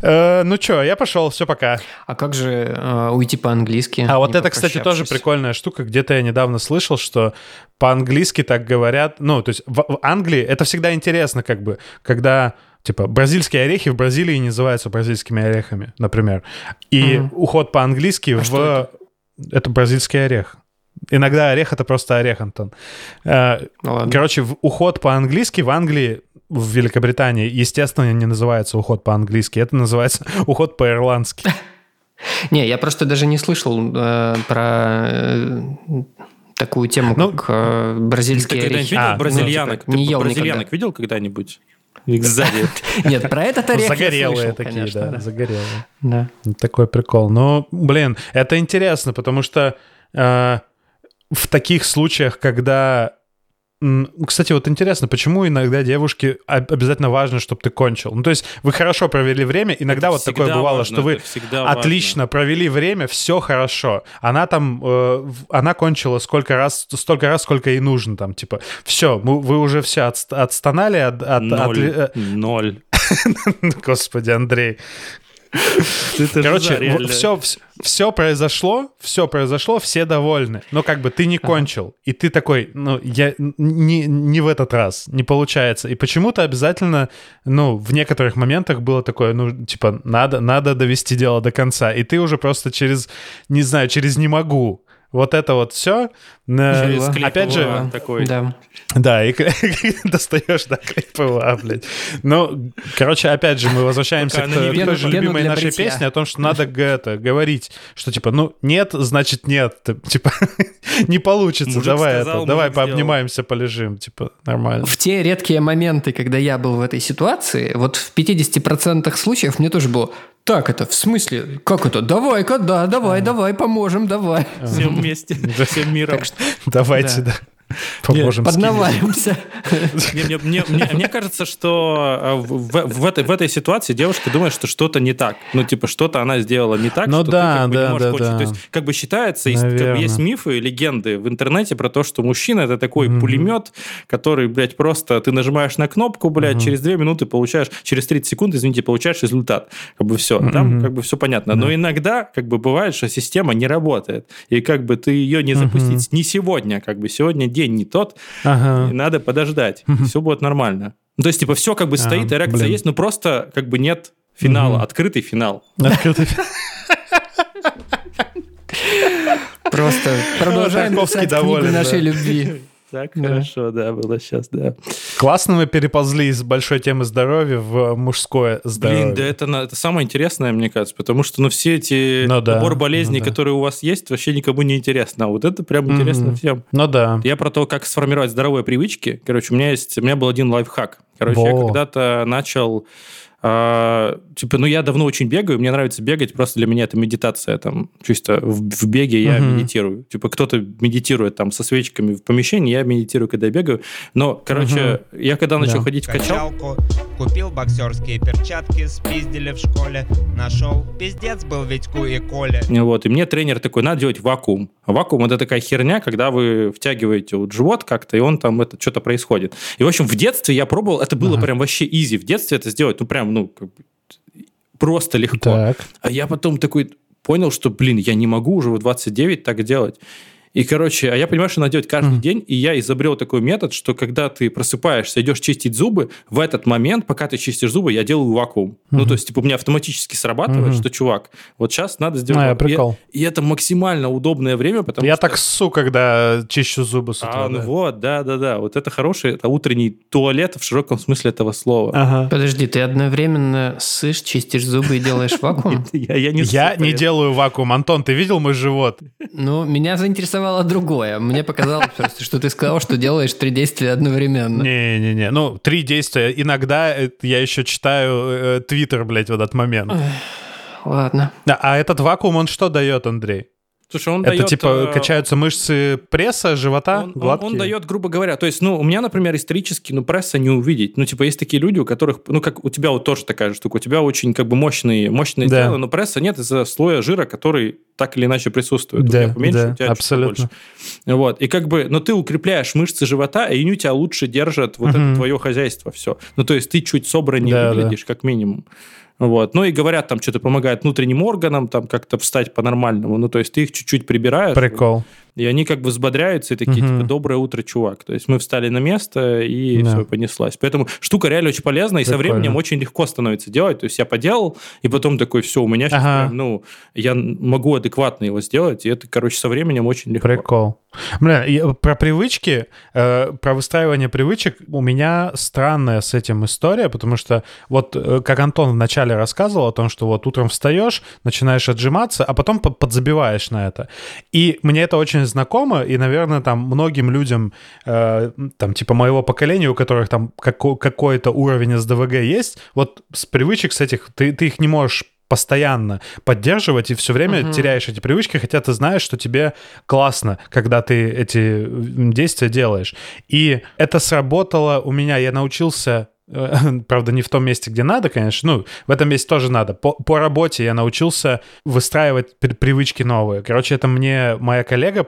Speaker 3: э, ну что, я пошел, все, пока.
Speaker 2: А как же э, уйти по-английски?
Speaker 3: А вот это, кстати, тоже прикольная штука. Где-то я недавно слышал, что по-английски так говорят. Ну, то есть в, в Англии это всегда интересно, как бы, когда Типа бразильские орехи в Бразилии называются бразильскими орехами, например. И mm уход по-английски а в... Это? это бразильский орех. Иногда орех это просто орех, Антон. Э, ну, короче, уход по-английски в Англии, в Великобритании, естественно, не называется уход по-английски, это называется уход по-ирландски.
Speaker 2: Не, я просто даже не слышал э, про э, такую тему, ну, как э, бразильские
Speaker 1: орехи. Ты видел а, бразильянок? Ну, типа, не ел бразильянок никогда. видел когда-нибудь? Сзади.
Speaker 2: Нет, про этот орех
Speaker 3: Загорелые слышал, такие, конечно, да, да, загорелые. Да. Такой прикол. Но, блин, это интересно, потому что э, в таких случаях, когда кстати, вот интересно, почему иногда девушке обязательно важно, чтобы ты кончил? Ну, то есть вы хорошо провели время, иногда это вот такое бывало, важно, что вы отлично важно. провели время, все хорошо. Она там, э, она кончила сколько раз, столько раз, сколько ей нужно, там, типа, все, вы уже все от, отстонали от... от
Speaker 1: Ноль.
Speaker 3: От,
Speaker 1: э, Ноль.
Speaker 3: Господи, Андрей, Короче, все, все произошло, все произошло, все довольны. Но как бы ты не кончил. И ты такой, ну, я не, не в этот раз, не получается. И почему-то обязательно, ну, в некоторых моментах было такое, ну, типа, надо, надо довести дело до конца. И ты уже просто через, не знаю, через не могу вот это вот все. Опять же,
Speaker 1: такой.
Speaker 2: Да.
Speaker 3: Да, и достаешь, да, КПВА, блядь. Ну, короче, опять же, мы возвращаемся к той же любимой нашей песне о том, что надо это, говорить, что типа, ну, нет, значит нет. Типа, не получится, давай это, давай пообнимаемся, полежим, типа, нормально.
Speaker 2: В те редкие моменты, когда я был в этой ситуации, вот в 50% случаев мне тоже было, так это, в смысле, как это? Давай-ка, да, давай, давай, поможем, давай.
Speaker 1: Всем вместе, всем миром.
Speaker 3: Давайте, да.
Speaker 2: Поможем Поднаваримся.
Speaker 1: Мне, кажется, что э, в, этой, ситуации девушка думает, что что-то не так. Ну, типа, что-то она сделала не так,
Speaker 3: ну,
Speaker 1: что
Speaker 3: да,
Speaker 1: ты
Speaker 3: да,
Speaker 1: не можешь
Speaker 3: да.
Speaker 1: То есть, как бы считается, есть, мифы, легенды в интернете про то, что мужчина это такой пулемет, который, блядь, просто ты нажимаешь на кнопку, блядь, через 2 минуты получаешь, через 30 секунд, извините, получаешь результат. Как бы все. Там как бы все понятно. Но иногда, как бы, бывает, что система не работает. И как бы ты ее не запустить не сегодня, как бы сегодня день не тот, Ага. И надо подождать. Все будет нормально. Ну, то есть, типа, все как бы стоит, а, эрекция блин. есть, но просто как бы нет финала, угу. открытый финал.
Speaker 3: Открытый финал.
Speaker 2: Просто продолжаем писать книгу нашей любви.
Speaker 1: Так хорошо, да, было сейчас, да.
Speaker 3: Классно мы переползли из большой темы здоровья в мужское здоровье.
Speaker 1: Блин, да это, это самое интересное, мне кажется, потому что ну, все эти ну, да, набор болезней, ну, да. которые у вас есть, вообще никому не интересно. А вот это прям mm-hmm. интересно всем.
Speaker 3: Ну да.
Speaker 1: Я про то, как сформировать здоровые привычки. Короче, у меня есть, у меня был один лайфхак. Короче, Во. я когда-то начал а, типа, ну я давно очень бегаю, мне нравится бегать, просто для меня это медитация, там, чисто в, в беге я uh-huh. медитирую. Типа, кто-то медитирует там со свечками в помещении, я медитирую, когда я бегаю. Но, короче, uh-huh. я когда начал да. ходить в качалку...
Speaker 6: Купил боксерские перчатки, спиздили в школе, нашел. Пиздец был Витьку и Коля.
Speaker 1: Вот, и мне тренер такой, надо делать вакуум. Вакуум – это такая херня, когда вы втягиваете вот живот как-то, и он там, это что-то происходит. И, в общем, в детстве я пробовал, это было uh-huh. прям вообще изи. В детстве это сделать, ну, прям ну, как бы просто легко. Так. А я потом такой понял, что, блин, я не могу уже в 29 так делать. И, короче, а я понимаю, что надо делать каждый mm. день, и я изобрел такой метод, что когда ты просыпаешься, идешь чистить зубы, в этот момент, пока ты чистишь зубы, я делаю вакуум. Mm-hmm. Ну, то есть, типа, у меня автоматически срабатывает, mm-hmm. что, чувак, вот сейчас надо сделать...
Speaker 3: А, прикол.
Speaker 1: И, и это максимально удобное время, потому
Speaker 3: я
Speaker 1: что...
Speaker 3: Я так ссу, когда чищу зубы с утра.
Speaker 1: А, ну да. вот, да-да-да. Вот это хороший, это утренний туалет в широком смысле этого слова.
Speaker 2: Ага. Подожди, ты одновременно ссышь, чистишь зубы и делаешь вакуум?
Speaker 3: Я не делаю вакуум. Антон, ты видел мой живот?
Speaker 2: Ну, меня заинтересовало интересовало другое. Мне показалось просто, что ты сказал, что делаешь три действия одновременно.
Speaker 3: Не-не-не. Ну, три действия. Иногда я еще читаю э, Твиттер, блядь, в этот момент.
Speaker 2: Ладно.
Speaker 3: А этот вакуум, он что дает, Андрей?
Speaker 1: Слушай, он
Speaker 3: это
Speaker 1: дает,
Speaker 3: типа э, качаются мышцы пресса, живота,
Speaker 1: он,
Speaker 3: гладкие?
Speaker 1: Он, он дает, грубо говоря, то есть, ну, у меня, например, исторически, ну, пресса не увидеть. Ну, типа, есть такие люди, у которых, ну, как у тебя вот тоже такая штука, у тебя очень, как бы, мощные, мощные да. тело, но пресса нет из-за слоя жира, который так или иначе присутствует.
Speaker 3: Да,
Speaker 1: у тебя поменьше,
Speaker 3: да,
Speaker 1: у тебя
Speaker 3: абсолютно.
Speaker 1: больше. Вот, и как бы, но ты укрепляешь мышцы живота, и они у тебя лучше держат вот угу. это твое хозяйство, все. Ну, то есть, ты чуть собраннее да, выглядишь, да. как минимум. Вот. Ну и говорят, там что-то помогает внутренним органам, там как-то встать по-нормальному. Ну, то есть ты их чуть-чуть прибираешь.
Speaker 3: Прикол.
Speaker 1: И они как бы взбодряются и такие, угу. типа, доброе утро, чувак. То есть мы встали на место, и да. все, понеслась. Поэтому штука реально очень полезная, и Прикольно. со временем очень легко становится делать. То есть я поделал, и потом такой, все, у меня сейчас ага. прям, ну, я могу адекватно его сделать, и это, короче, со временем очень легко.
Speaker 3: Прикол. Бля, про привычки, э, про выстраивание привычек у меня странная с этим история, потому что вот э, как Антон вначале рассказывал о том, что вот утром встаешь, начинаешь отжиматься, а потом подзабиваешь на это. И мне это очень знакомо, и, наверное, там многим людям, э, там, типа моего поколения, у которых там како- какой-то уровень СДВГ есть, вот с привычек с этих, ты, ты их не можешь постоянно поддерживать и все время угу. теряешь эти привычки, хотя ты знаешь, что тебе классно, когда ты эти действия делаешь. И это сработало у меня, я научился правда, не в том месте, где надо, конечно. Ну, в этом месте тоже надо. По, по работе я научился выстраивать привычки новые. Короче, это мне моя коллега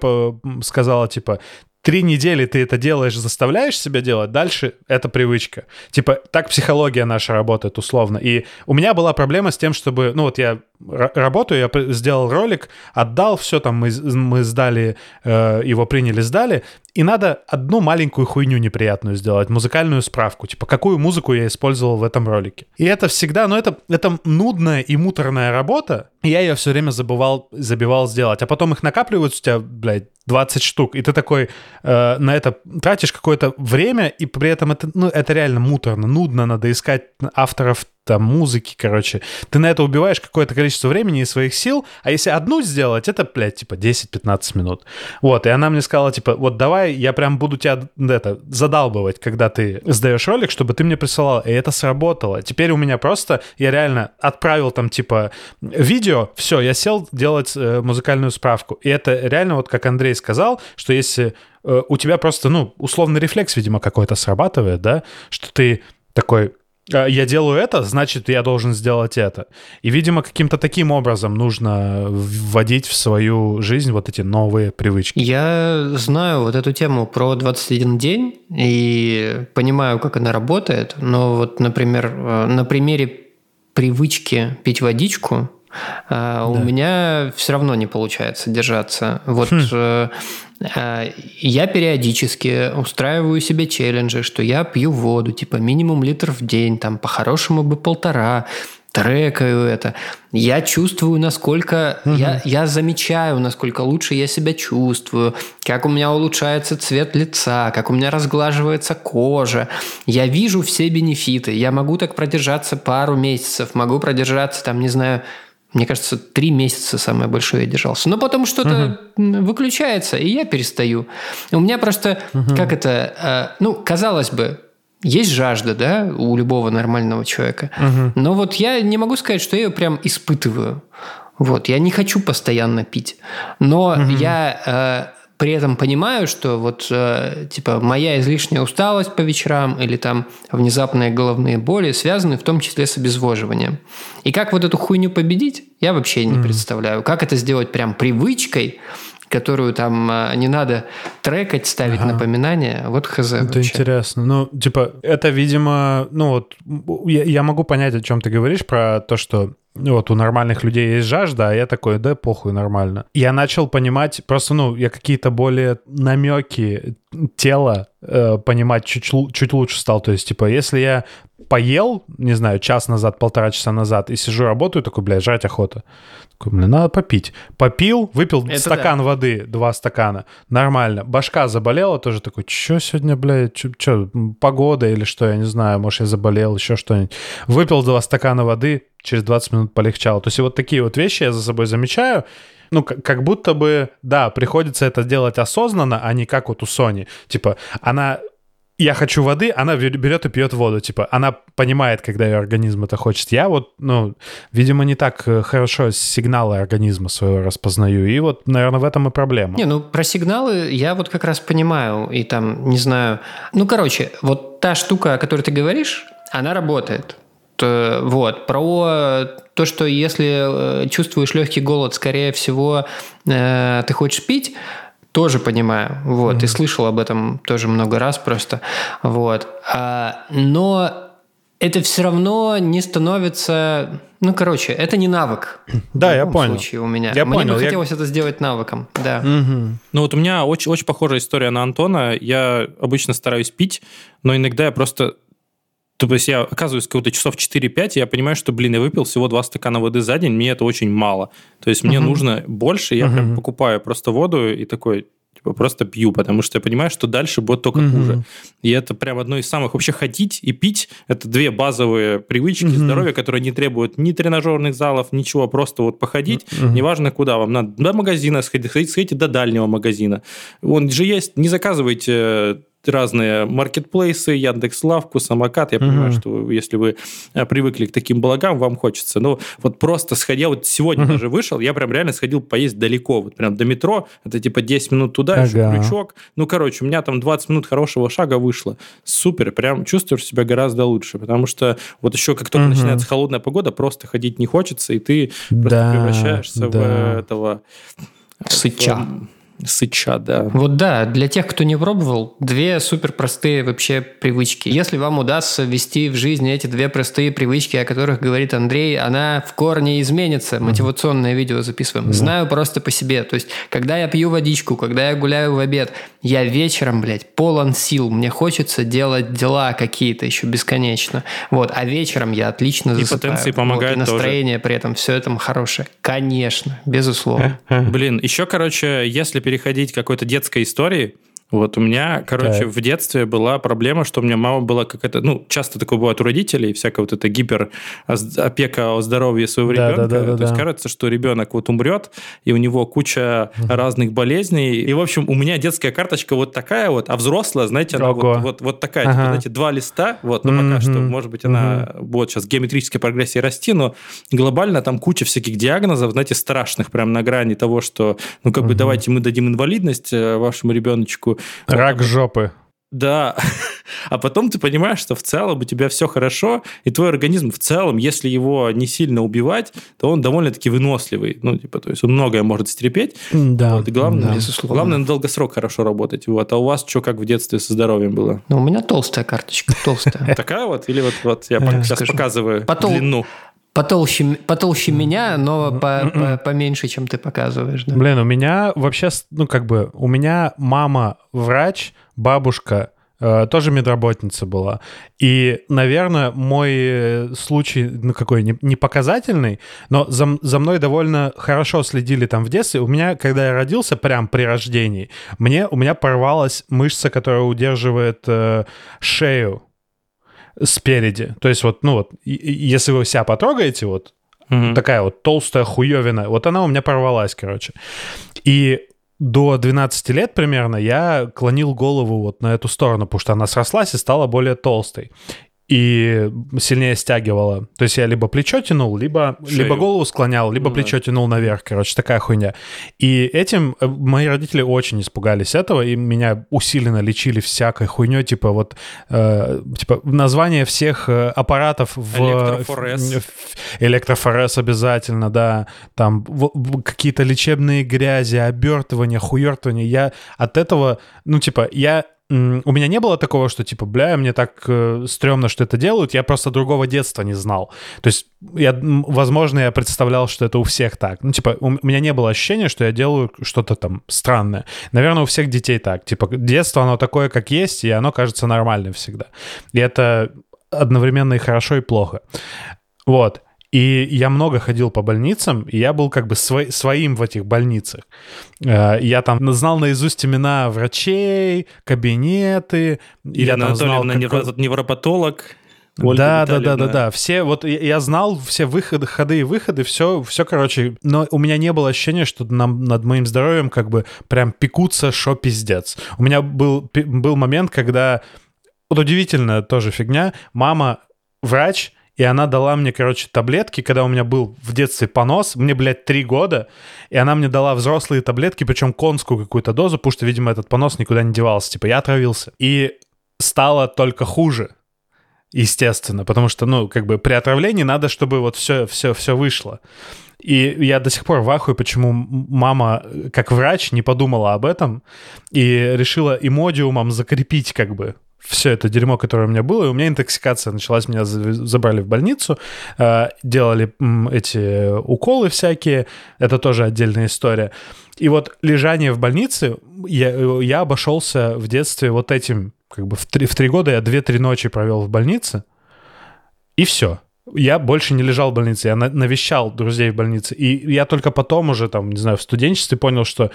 Speaker 3: сказала, типа, три недели ты это делаешь, заставляешь себя делать, дальше это привычка. Типа, так психология наша работает условно. И у меня была проблема с тем, чтобы, ну вот я работаю, я сделал ролик, отдал все, там мы, мы сдали, э, его приняли, сдали, и надо одну маленькую хуйню неприятную сделать, музыкальную справку, типа, какую музыку я использовал в этом ролике. И это всегда, ну это, это нудная и муторная работа, и я ее все время забывал, забивал сделать, а потом их накапливаются у тебя, блядь, 20 штук, и ты такой э, на это тратишь какое-то время, и при этом это, ну, это реально муторно, нудно, надо искать авторов там музыки, короче. Ты на это убиваешь какое-то количество времени и своих сил, а если одну сделать, это, блядь, типа 10-15 минут. Вот, и она мне сказала, типа, вот давай я прям буду тебя это задалбывать, когда ты сдаешь ролик, чтобы ты мне присылал. И это сработало. Теперь у меня просто, я реально отправил там, типа, видео, все, я сел делать э, музыкальную справку. И это реально, вот как Андрей сказал, что если э, у тебя просто, ну, условный рефлекс, видимо, какой-то срабатывает, да, что ты такой, я делаю это, значит, я должен сделать это. И, видимо, каким-то таким образом нужно вводить в свою жизнь вот эти новые привычки.
Speaker 2: Я знаю вот эту тему про 21 день и понимаю, как она работает, но вот, например, э, на примере привычки пить водичку, а, у меня все равно не получается держаться. Вот хм. Э, э, я периодически устраиваю себе челленджи, что я пью воду, типа минимум литр в день, там по-хорошему бы полтора, трекаю это. Я чувствую, насколько... Угу. Я, я замечаю, насколько лучше я себя чувствую, как у меня улучшается цвет лица, как у меня разглаживается кожа. Я вижу все бенефиты. Я могу так продержаться пару месяцев, могу продержаться, там, не знаю, мне кажется, три месяца самое большое я держался. Но потом что-то угу. выключается, и я перестаю. У меня просто, угу. как это, э, ну, казалось бы, есть жажда, да, у любого нормального человека. Угу. Но вот я не могу сказать, что я ее прям испытываю. Вот, я не хочу постоянно пить. Но угу. я э, при этом понимаю, что вот э, типа моя излишняя усталость по вечерам или там внезапные головные боли связаны в том числе с обезвоживанием. И как вот эту хуйню победить, я вообще не mm. представляю. Как это сделать прям привычкой, которую там э, не надо трекать, ставить ага. напоминания. Вот хз.
Speaker 3: Это вообще. интересно. Ну, типа, это, видимо, ну вот, я, я могу понять, о чем ты говоришь, про то, что вот у нормальных людей есть жажда, а я такой, да похуй, нормально. Я начал понимать, просто, ну, я какие-то более намеки тела э, понимать чуть, чуть лучше стал. То есть, типа, если я поел, не знаю, час назад, полтора часа назад, и сижу, работаю, такой, блядь, жрать охота. Такой, блин, надо попить. Попил, выпил Это стакан да. воды, два стакана. Нормально. Башка заболела тоже такой, что сегодня, блядь, что, погода или что, я не знаю, может, я заболел, еще что-нибудь. Выпил два стакана воды, через 20 минут полегчало. То есть вот такие вот вещи я за собой замечаю, ну, как будто бы, да, приходится это делать осознанно, а не как вот у Sony. Типа, она я хочу воды, она берет и пьет воду. Типа, она понимает, когда ее организм это хочет. Я вот, ну, видимо, не так э, хорошо сигналы организма своего распознаю. И вот, наверное, в этом и проблема.
Speaker 2: Не, ну, про сигналы я вот как раз понимаю. И там, не знаю... Ну, короче, вот та штука, о которой ты говоришь, она работает. То, вот. Про то, что если э, чувствуешь легкий голод, скорее всего, э, ты хочешь пить, тоже понимаю, вот, mm-hmm. и слышал об этом тоже много раз просто, вот. А, но это все равно не становится, ну, короче, это не навык.
Speaker 3: Да, я понял.
Speaker 2: Случае у меня.
Speaker 3: Я
Speaker 2: Мне
Speaker 3: понял.
Speaker 2: бы хотелось я... это сделать навыком, да.
Speaker 1: Угу. Ну вот у меня очень очень похожая история на Антона. Я обычно стараюсь пить, но иногда я просто то есть я оказываюсь какого-то часов 4-5, и я понимаю, что, блин, я выпил всего 2 стакана воды за день, мне это очень мало. То есть мне uh-huh. нужно больше, я uh-huh. прям покупаю просто воду и такой, типа, просто пью, потому что я понимаю, что дальше будет только uh-huh. хуже. И это прям одно из самых... Вообще ходить и пить – это две базовые привычки uh-huh. здоровья, которые не требуют ни тренажерных залов, ничего, просто вот походить, uh-huh. неважно куда вам. Надо до магазина сходить, сходите до дальнего магазина. Он же есть, не заказывайте разные маркетплейсы, Яндекс Лавку, Самокат. Я понимаю, что если вы э, привыкли к таким благам, вам хочется. Но вот просто сходил, вот сегодня даже вышел, я прям реально сходил поесть далеко, вот прям до метро, это типа 10 минут туда, еще крючок. Ну, короче, у меня там 20 минут хорошего шага вышло. Супер, прям чувствуешь себя гораздо лучше, потому что вот еще как только начинается холодная погода, просто ходить не хочется, и ты просто превращаешься
Speaker 3: да.
Speaker 1: в этого...
Speaker 2: Сыча.
Speaker 1: в- Сыча, да.
Speaker 2: Вот да, для тех, кто не пробовал, две супер простые вообще привычки. Если вам удастся ввести в жизнь эти две простые привычки, о которых говорит Андрей, она в корне изменится. Мотивационное видео записываем. Знаю просто по себе. То есть, когда я пью водичку, когда я гуляю в обед, я вечером, блядь, полон сил. Мне хочется делать дела какие-то еще бесконечно. Вот. А вечером я отлично
Speaker 1: И
Speaker 2: засыпаю.
Speaker 1: потенции
Speaker 2: Вот,
Speaker 1: помогают
Speaker 2: И настроение при этом все этом хорошее. Конечно, безусловно.
Speaker 1: Блин, еще, короче, если переходить к какой-то детской истории, вот у меня, короче,
Speaker 3: Так.
Speaker 1: в детстве была проблема, что у меня мама была какая-то, ну, часто такое бывает у родителей, всякая вот эта гипер опека о здоровье своего
Speaker 3: Да,
Speaker 1: ребенка.
Speaker 3: да, да, да,
Speaker 1: То есть
Speaker 3: да.
Speaker 1: кажется, что ребенок вот умрет, и у него куча разных болезней. И, в общем, у меня детская карточка вот такая вот, а взрослая, знаете, она
Speaker 3: Ого.
Speaker 1: вот, вот, вот такая, типа,
Speaker 3: Ага.
Speaker 1: знаете, два листа, вот, ну, пока что, может быть, она будет сейчас геометрической прогрессии расти, но глобально там куча всяких диагнозов, знаете, страшных, прям на грани того, что, ну, как бы, давайте мы дадим инвалидность э, вашему ребеночку.
Speaker 3: Рак жопы.
Speaker 1: Да. А потом ты понимаешь, что в целом у тебя все хорошо, и твой организм в целом, если его не сильно убивать, то он довольно-таки выносливый. Ну, типа, то есть он многое может стерпеть.
Speaker 3: Да.
Speaker 1: Вот, главное,
Speaker 3: да.
Speaker 1: главное на долгосрок хорошо работать. Вот. А у вас что, как в детстве со здоровьем было?
Speaker 2: Ну, у меня толстая карточка, толстая.
Speaker 1: Такая вот? Или вот, вот я
Speaker 2: Э,
Speaker 1: сейчас
Speaker 2: скажу.
Speaker 1: показываю длину?
Speaker 2: Потолще, потолще меня, но по- по- поменьше, чем ты показываешь. Да.
Speaker 3: Блин, у меня вообще, ну, как бы, у меня мама врач, бабушка э, тоже медработница была. И, наверное, мой э, случай, ну, какой, не, не показательный, но за, за мной довольно хорошо следили там в детстве. У меня, когда я родился, прям при рождении, мне, у меня порвалась мышца, которая удерживает э, шею спереди. То есть вот, ну вот, если вы себя потрогаете, вот,
Speaker 1: Мгм.
Speaker 3: такая вот толстая хуевина. Вот она у меня порвалась, короче. И до 12 лет примерно я клонил голову вот на эту сторону, потому что она срослась и стала более толстой. И сильнее стягивала. То есть я либо плечо тянул, либо,
Speaker 1: Шею.
Speaker 3: либо голову склонял, либо
Speaker 1: Ну
Speaker 3: плечо тянул наверх. Короче, такая хуйня. И этим э, мои родители очень испугались этого, и меня усиленно лечили всякой хуйней, типа вот э, типа название всех э, аппаратов в
Speaker 1: Электрофорез.
Speaker 3: электрофорез обязательно, да, там какие-то лечебные грязи, обертывания, хуертывания. Я от этого, ну типа я у меня не было такого, что типа, бля, мне так э, стрёмно, что это делают, я просто другого детства не знал. То есть, я, возможно, я представлял, что это у всех так. Ну, типа, у, у меня не было ощущения, что я делаю что-то там странное. Наверное, у всех детей так. Типа, детство, оно такое, как есть, и оно кажется нормальным всегда. И это одновременно и хорошо, и плохо. Вот. И я много ходил по больницам, и я был как бы свой- своим в этих больницах. Э, Я там знал наизусть имена врачей, кабинеты. я
Speaker 1: Ирина
Speaker 3: там знал,
Speaker 1: невропатолог. Ольга
Speaker 3: да, да, да,
Speaker 1: Витальевна.
Speaker 3: да, да. Все, вот я, я знал все выходы, ходы и выходы, все, все, короче. Но у меня не было ощущения, что нам, над моим здоровьем как бы прям пекутся, шо пиздец. У меня был, был момент, когда, вот удивительно тоже фигня, мама врач, и она дала мне, короче, таблетки, когда у меня был в детстве понос, мне, блядь, три года, и она мне дала взрослые таблетки, причем конскую какую-то дозу, потому что, видимо, этот понос никуда не девался. Типа, я отравился. И стало только хуже естественно, потому что, ну, как бы при отравлении надо, чтобы вот все, все, все вышло. И я до сих пор в ахуе, почему мама, э, как врач, не подумала об этом и решила имодиумом закрепить как бы все это дерьмо, которое у меня было, и у меня интоксикация началась, меня за- забрали в больницу, э, делали эти уколы всякие, это тоже отдельная история. И вот лежание в больнице, я, я обошелся в детстве вот этим, как бы в три, в три года я две-три ночи провел в больнице, и все. Я больше не лежал в больнице, я на- навещал друзей в больнице. И я только потом уже, там, не знаю, в студенчестве понял, что,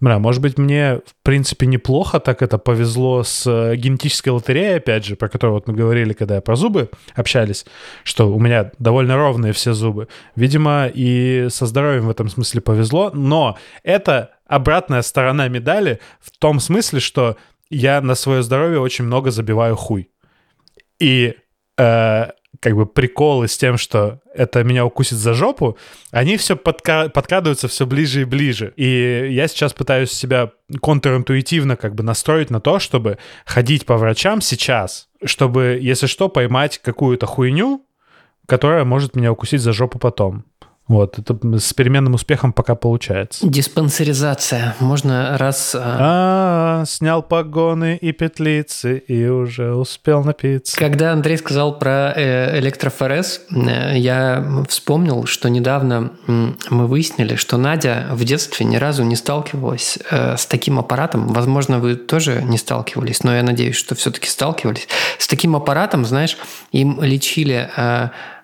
Speaker 3: бля, может быть, мне, в принципе, неплохо так это повезло с э, генетической лотереей, опять же, про которую вот мы говорили, когда про зубы общались, что у меня довольно ровные все зубы. Видимо, и со здоровьем в этом смысле повезло, но это обратная сторона медали в том смысле, что я на свое здоровье очень много забиваю хуй. И э, как бы приколы с тем, что это меня укусит за жопу, они все подка- подкрадываются все ближе и ближе. И я сейчас пытаюсь себя контринтуитивно как бы настроить на то, чтобы ходить по врачам сейчас, чтобы, если что, поймать какую-то хуйню, которая может меня укусить за жопу потом. Вот, это с переменным успехом пока получается.
Speaker 2: Диспансеризация. Можно раз...
Speaker 3: А, -а, снял погоны и петлицы и уже успел напиться.
Speaker 2: Когда Андрей сказал про э, электрофорез, э, я вспомнил, что недавно мы выяснили, что Надя в детстве ни разу не сталкивалась э, с таким аппаратом. Возможно, вы тоже не сталкивались, но я надеюсь, что все-таки сталкивались. С таким аппаратом, знаешь, им лечили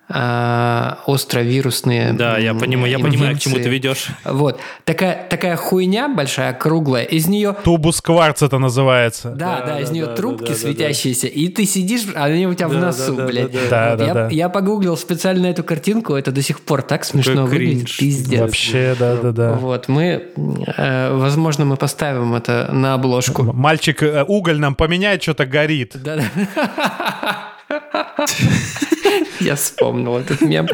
Speaker 2: э, островирусные
Speaker 1: Да, я понимаю, я понимаю, к чему ты ведешь.
Speaker 2: Вот. Такая, такая хуйня большая, круглая, из нее...
Speaker 3: Тубус кварц это называется.
Speaker 2: Да, да, да из нее да, трубки да, светящиеся, да, да. и ты сидишь, а они у тебя в носу, да, блядь. Да,
Speaker 3: да, да,
Speaker 2: я,
Speaker 3: да.
Speaker 2: я погуглил специально эту картинку, это до сих пор так смешно Какой выглядит, кринж. пиздец.
Speaker 3: Вообще, да, да, да.
Speaker 2: Вот, мы, э, возможно, мы поставим это на обложку.
Speaker 3: Мальчик э, уголь нам поменяет, что-то горит.
Speaker 2: Да, да. Я вспомнил этот мем.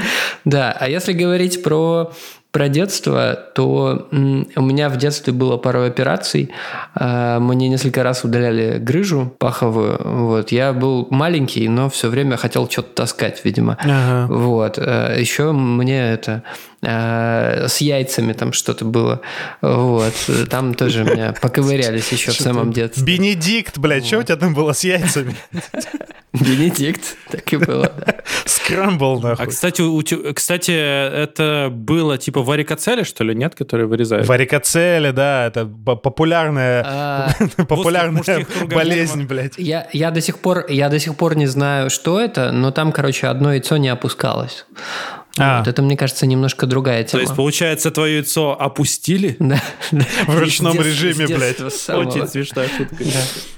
Speaker 2: Да, а если говорить про про детство, то у меня в детстве было пару операций. А, мне несколько раз удаляли грыжу паховую. Вот. Я был маленький, но все время хотел что-то таскать, видимо. Ага. Вот. А, Еще мне это с яйцами там что-то было. Вот. Там тоже меня поковырялись еще в самом детстве.
Speaker 3: Бенедикт, блядь, что у тебя там было с яйцами?
Speaker 2: Бенедикт, так и было, да.
Speaker 3: Скрамбл, нахуй.
Speaker 1: А, кстати, у, кстати, это было типа варикоцели, что ли, нет, которые вырезают?
Speaker 3: Варикоцели, да, это популярная, а, популярная болезнь, блядь.
Speaker 2: Я, я, до сих пор, я до сих пор не знаю, что это, но там, короче, одно яйцо не опускалось. А. Вот это, мне кажется, немножко другая тема.
Speaker 1: То есть, получается, твое яйцо опустили?
Speaker 2: Да.
Speaker 3: В ручном режиме, блядь.
Speaker 1: Очень смешная шутка.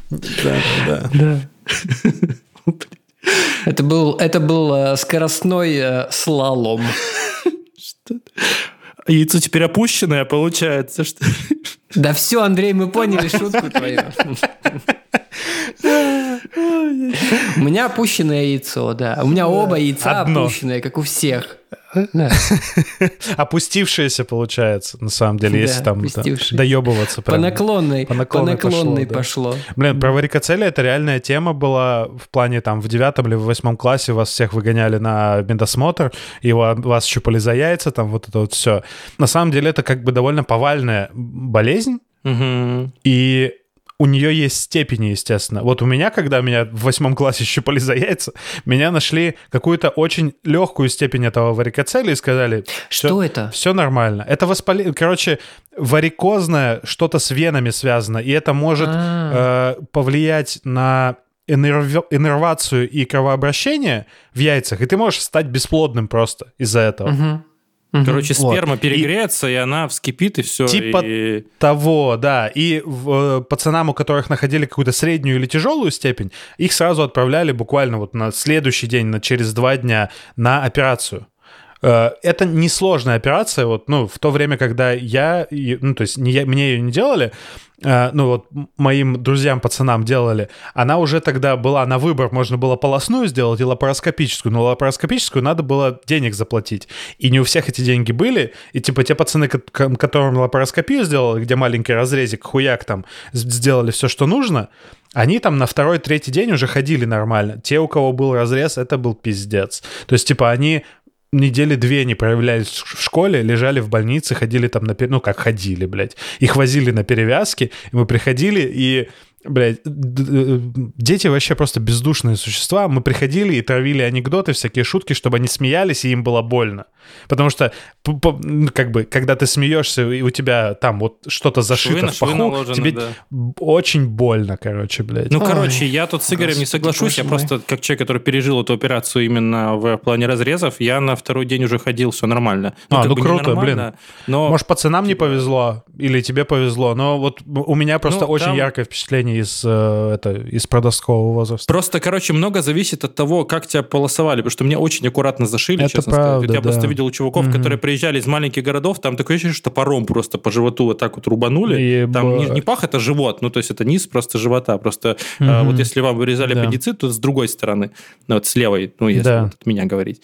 Speaker 2: Да, да, да. Это был, это был э, скоростной э, слалом.
Speaker 1: Что? Яйцо теперь опущенное, получается, что...
Speaker 2: Да все, Андрей, мы поняли шутку твою. У меня опущенное яйцо, да. У меня оба яйца опущенные, как у всех.
Speaker 3: Опустившееся получается, на самом деле, если там доебываться.
Speaker 2: По наклонной, по наклонной пошло.
Speaker 3: Блин, про варикоцели это реальная тема была в плане там в девятом или в восьмом классе вас всех выгоняли на медосмотр, и вас щупали за яйца, там вот это вот все. На самом деле это как бы довольно повальная болезнь, и у нее есть степени, естественно. Вот у меня, когда меня в восьмом классе щупали за яйца, меня нашли какую-то очень легкую степень этого варикоцели и сказали...
Speaker 2: Что это?
Speaker 3: Все нормально. Это воспаление... Короче, варикозное что-то с венами связано, и это может а. э, повлиять на иннерв... иннервацию и кровообращение в яйцах, и ты можешь стать бесплодным просто из-за этого.
Speaker 2: Угу.
Speaker 1: Короче, сперма вот. перегреется, и... и она вскипит, и все.
Speaker 3: Типа
Speaker 1: и...
Speaker 3: того, да. И в, э, пацанам, у которых находили какую-то среднюю или тяжелую степень, их сразу отправляли буквально вот на следующий день, на, через два дня на операцию. Э, это несложная операция, вот, ну, в то время, когда я, ну, то есть не я, мне ее не делали, э, ну, вот моим друзьям, пацанам делали, она уже тогда была на выбор, можно было полостную сделать и лапароскопическую, но лапароскопическую надо было денег заплатить, и не у всех эти деньги были, и, типа, те пацаны, которым лапароскопию сделали, где маленький разрезик, хуяк там, сделали все, что нужно, они там на второй-третий день уже ходили нормально. Те, у кого был разрез, это был пиздец. То есть, типа, они недели две не проявлялись в школе, лежали в больнице, ходили там на... Ну, как ходили, блядь. Их возили на перевязки, и мы приходили, и Блядь, дети вообще просто бездушные существа. Мы приходили и травили анекдоты, всякие шутки, чтобы они смеялись, и им было больно. Потому что, ну, как бы, когда ты смеешься, и у тебя там вот что-то зашито швы, в паху, наложены, тебе да. очень больно, короче, блядь.
Speaker 1: Ну, Ой, короче, я тут с Игорем не соглашусь. Я мой. просто, как человек, который пережил эту операцию именно в плане разрезов, я на второй день уже ходил, все нормально.
Speaker 3: Ну, а, ну круто, блин. Но... Может, пацанам типа... не повезло, или тебе повезло, но вот у меня просто ну, очень там... яркое впечатление из, э, это, из подросткового возраста.
Speaker 1: Просто, короче, много зависит от того, как тебя полосовали, потому что меня очень аккуратно зашили,
Speaker 3: Это
Speaker 1: честно
Speaker 3: правда,
Speaker 1: сказать. Я
Speaker 3: да.
Speaker 1: просто видел у чуваков,
Speaker 3: Мгм.
Speaker 1: которые приезжали из маленьких городов, там такое ощущение, что топором просто по животу вот так вот рубанули. Там
Speaker 3: Ебать.
Speaker 1: нижний пах это живот, ну то есть это низ просто живота. Просто э,
Speaker 3: Мгм.
Speaker 1: вот если вам вырезали
Speaker 3: Да.
Speaker 1: аппендицит, то с другой стороны, ну, вот с левой, ну если
Speaker 3: Да.
Speaker 1: вот от меня говорить.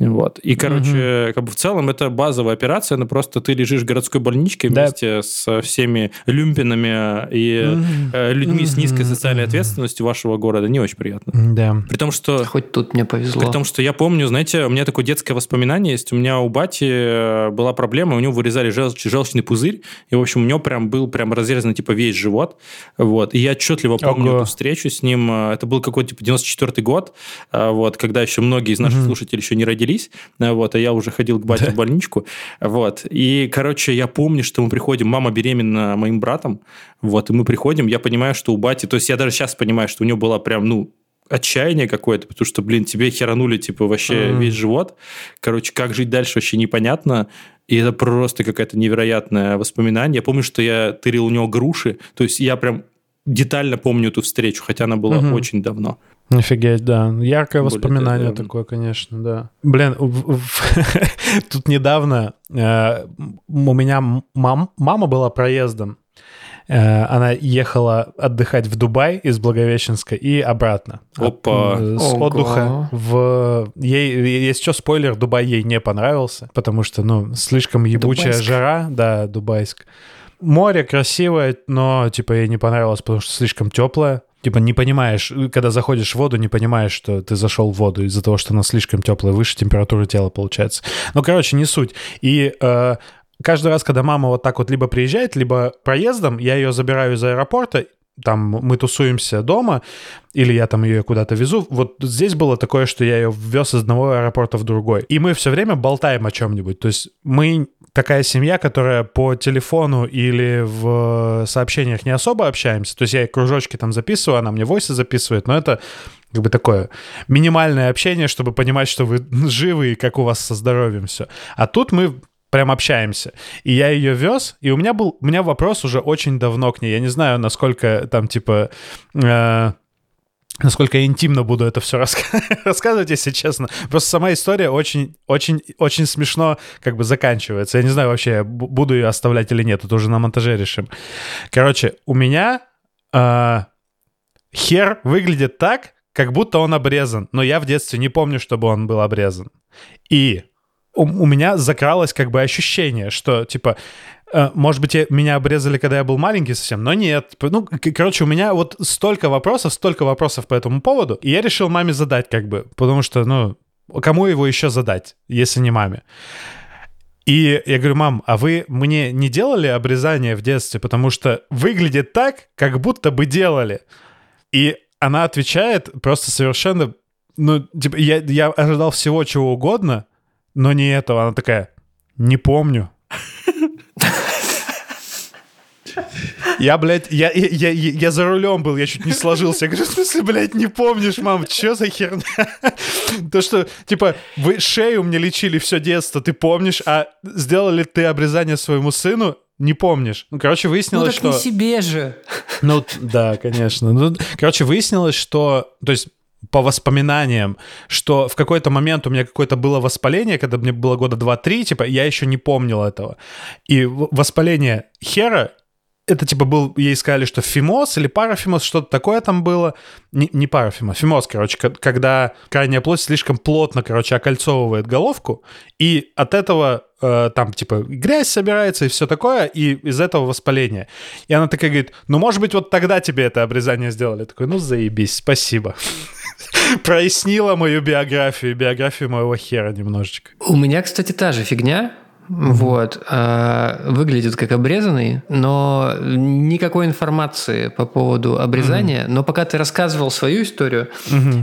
Speaker 1: Вот. И, короче, как бы в целом это базовая операция, но просто ты лежишь в городской больничке
Speaker 3: Да.
Speaker 1: вместе со всеми люмпинами и э, людьми с низкой социальной ответственностью вашего города. Не очень приятно.
Speaker 3: Да.
Speaker 1: При том, что...
Speaker 2: Хоть тут мне повезло.
Speaker 1: При том, что я помню, знаете, у меня такое детское воспоминание есть. У меня у бати э, была проблема, у него вырезали желч- желчный пузырь, и, в общем, у него прям был прям разрезан, типа, весь живот. Вот. И я отчетливо помню
Speaker 3: Ого.
Speaker 1: эту встречу с ним. Э, Это был какой-то, типа, 94 год, вот, когда еще многие из наших слушателей еще не родились, э, вот, а я уже ходил к бате в больничку. Вот. И, короче, я помню, что мы приходим, мама беременна моим братом, вот, и мы приходим, я понимаю, что у бати, то есть я даже сейчас понимаю, что у него была прям, ну, отчаяние какое-то, потому что, блин, тебе херанули, типа, вообще
Speaker 3: Мгм.
Speaker 1: весь живот. Короче, как жить дальше вообще непонятно. И это просто какое-то невероятное воспоминание. Я помню, что я тырил у него груши. То есть я прям детально помню эту встречу, хотя она была
Speaker 3: Мгм.
Speaker 1: очень давно.
Speaker 3: Офигеть, да. Яркое
Speaker 1: более,
Speaker 3: воспоминание
Speaker 1: это-
Speaker 3: такое, конечно, да. Блин, тут недавно э, у меня мам, мама была проездом. Э, Она ехала отдыхать в Дубай из Благовещенска и обратно.
Speaker 1: Опа.
Speaker 3: От- э, С
Speaker 2: Ого.
Speaker 3: отдыха в... Ей, если что, спойлер, Дубай ей не понравился, потому что, ну, слишком ебучая
Speaker 2: Дубайск.
Speaker 3: жара. Да, Дубайск. Море красивое, но, типа, ей не понравилось, потому что слишком теплое. Типа, не понимаешь, когда заходишь в воду, не понимаешь, что ты зашел в воду из-за того, что она слишком теплая, выше температуры тела получается. Ну, короче, не суть. И э, каждый раз, когда мама вот так вот либо приезжает, либо проездом, я ее забираю из аэропорта, там мы тусуемся дома, или я там ее куда-то везу. Вот здесь было такое, что я ее вез из одного аэропорта в другой. И мы все время болтаем о чем-нибудь. То есть мы такая семья, которая по телефону или в сообщениях не особо общаемся. То есть я кружочки там записываю, она мне войсы записывает, но это как бы такое минимальное общение, чтобы понимать, что вы живы и как у вас со здоровьем все. А тут мы прям общаемся. И я ее вез, и у меня был, у меня вопрос уже очень давно к ней. Я не знаю, насколько там типа... э, Насколько я интимно буду это все рассказывать, если честно. Просто сама история очень, очень, очень смешно как бы заканчивается. Я не знаю вообще, буду ее оставлять или нет. Это уже на монтаже решим. Короче, у меня э, хер выглядит так, как будто он обрезан. Но я в детстве не помню, чтобы он был обрезан. И у, у меня закралось как бы ощущение, что типа может быть, меня обрезали, когда я был маленький совсем, но нет. Ну, короче, у меня вот столько вопросов, столько вопросов по этому поводу, и я решил маме задать как бы, потому что, ну, кому его еще задать, если не маме? И я говорю, мам, а вы мне не делали обрезание в детстве, потому что выглядит так, как будто бы делали. И она отвечает просто совершенно, ну, типа, я, я ожидал всего чего угодно, но не этого. Она такая, не помню. Я, блядь, я, я, я, я за рулем был, я чуть не сложился. Я говорю, в смысле, блядь, не помнишь, мам, что за херня? То, что, типа, вы шею мне лечили все детство, ты помнишь, а сделали ты обрезание своему сыну, не помнишь. Ну, короче,
Speaker 2: Ну
Speaker 3: выяснилось,
Speaker 2: так
Speaker 3: что...
Speaker 2: не себе же.
Speaker 3: Ну, да, конечно. Ну, короче, выяснилось, что... То есть по воспоминаниям, что в какой-то момент у меня какое-то было воспаление, когда мне было года 2-3, типа, я еще не помнил этого. И воспаление хера, это типа был, ей сказали, что фимоз или парафимоз, что-то такое там было. Не, не парафимоз, фимоз, короче, ко- когда крайняя плоть слишком плотно, короче, окольцовывает головку, и от этого э, там, типа, грязь собирается и все такое, и из этого воспаление. И она такая говорит, ну, может быть, вот тогда тебе это обрезание сделали. Я такой, ну, заебись, спасибо. Прояснила мою биографию, биографию моего хера немножечко.
Speaker 2: У меня, кстати, та же фигня. Вот. а, выглядит как обрезанный, но никакой информации по поводу обрезания. Но пока ты рассказывал свою историю,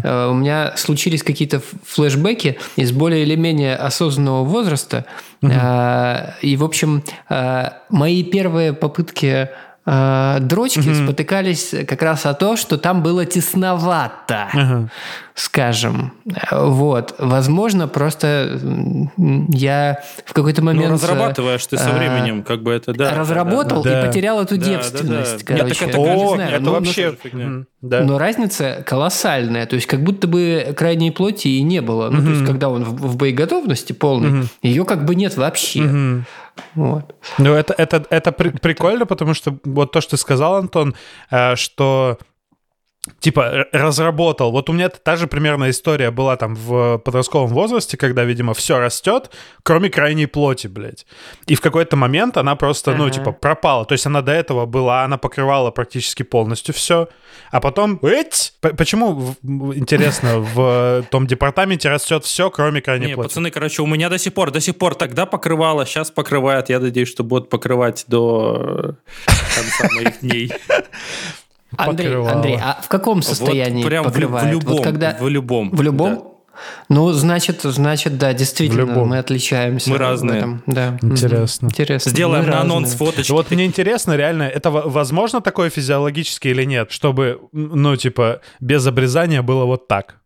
Speaker 2: а, у меня случились какие-то флешбеки из более или менее осознанного возраста. А, И, в общем, мои первые попытки э, дрочки угу. спотыкались как раз о то, что там было тесновато, ага. скажем. Вот. Возможно, просто я в какой-то момент... Ну,
Speaker 1: разрабатываешь ты со э, временем, как бы это, да.
Speaker 2: Разработал да, да. и потерял эту да, девственность, да, да. короче.
Speaker 3: Нет, так это, О, не знаю, это ну, вообще...
Speaker 2: Ну, да. Но разница колоссальная. То есть, как будто бы крайней плоти и не было. Ну, угу. то есть, когда он в, в боеготовности полный, угу. ее как бы нет вообще. Угу.
Speaker 3: Вот. Ну, это, это, это при, прикольно, потому что вот то, что сказал, Антон, э, что типа разработал. Вот у меня та же примерная история была там в подростковом возрасте, когда, видимо, все растет, кроме крайней плоти, блядь. И в какой-то момент она просто, ну, типа, пропала. То есть она до этого была, она покрывала практически полностью все. А потом, эть! Почему, интересно, в том департаменте растет все, кроме крайней Не, плоти?
Speaker 1: пацаны, короче, у меня до сих пор, до сих пор тогда покрывало, сейчас покрывает. Я надеюсь, что будут покрывать до конца моих дней.
Speaker 2: Андрей, Андрей, а в каком состоянии вот прям покрывает?
Speaker 1: В, любом,
Speaker 2: вот когда...
Speaker 1: в любом.
Speaker 2: В любом? Да. Ну, значит, значит, да, действительно, мы отличаемся.
Speaker 1: Мы разные.
Speaker 2: Этом. Да.
Speaker 3: Интересно.
Speaker 2: Интересно.
Speaker 1: Сделаем мы на анонс фоточки.
Speaker 3: Вот мне интересно, реально, это возможно такое физиологически или нет, чтобы, ну, типа, без обрезания было вот так?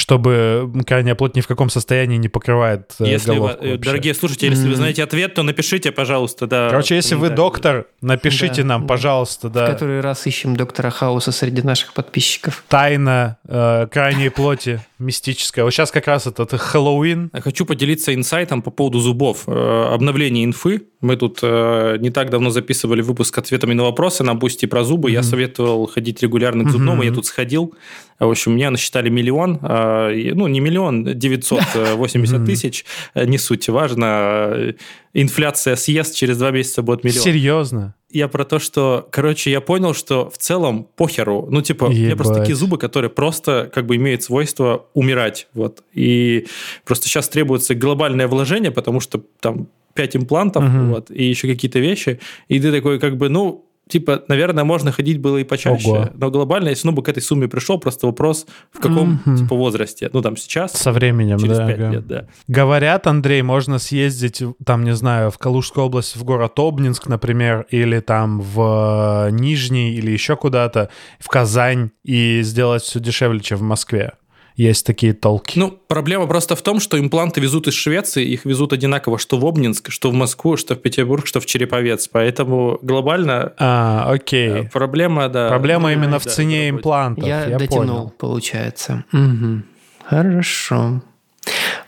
Speaker 3: Чтобы крайняя плоть ни в каком состоянии не покрывает э,
Speaker 1: если
Speaker 3: головку.
Speaker 1: Вы, дорогие слушатели, если вы знаете ответ, то напишите, пожалуйста, да.
Speaker 3: Короче, если вы доктор, напишите да, нам, да. пожалуйста, да.
Speaker 2: В который раз ищем доктора Хауса среди наших подписчиков.
Speaker 3: Тайна э, крайней плоти мистическая. Вот сейчас как раз этот Хэллоуин.
Speaker 1: Я хочу поделиться инсайтом по поводу зубов. Э, обновление инфы. Мы тут э, не так давно записывали выпуск ответами на вопросы на Boosty про зубы. Mm-hmm. Я советовал ходить регулярно к зубному. Mm-hmm. Я тут сходил. В общем, мне насчитали миллион, э, ну, не миллион, 980 тысяч, не суть, важно. Инфляция съест, через два месяца будет миллион.
Speaker 3: Серьезно?
Speaker 1: Я про то, что, короче, я понял, что в целом похеру. Ну, типа, Ебать. у меня просто такие зубы, которые просто как бы имеют свойство умирать. Вот. И просто сейчас требуется глобальное вложение, потому что там 5 имплантов, угу. вот, и еще какие-то вещи. И ты такой, как бы, ну, типа, наверное, можно ходить было и почаще. Ого. Но глобально, если ну бы к этой сумме пришел, просто вопрос, в каком mm-hmm. типа возрасте. Ну, там сейчас.
Speaker 3: Со временем,
Speaker 1: через
Speaker 3: да.
Speaker 1: 5 ага. лет, да.
Speaker 3: Говорят, Андрей, можно съездить, там, не знаю, в Калужскую область, в город Обнинск, например, или там в э, Нижний, или еще куда-то, в Казань, и сделать все дешевле, чем в Москве есть такие толки.
Speaker 1: Ну, проблема просто в том, что импланты везут из Швеции, их везут одинаково что в Обнинск, что в Москву, что в Петербург, что в Череповец. Поэтому глобально...
Speaker 3: А, окей. Э,
Speaker 1: проблема, да.
Speaker 3: Проблема да, именно да, в цене имплантов.
Speaker 2: Я, я дотянул, понял. получается. Угу. Хорошо.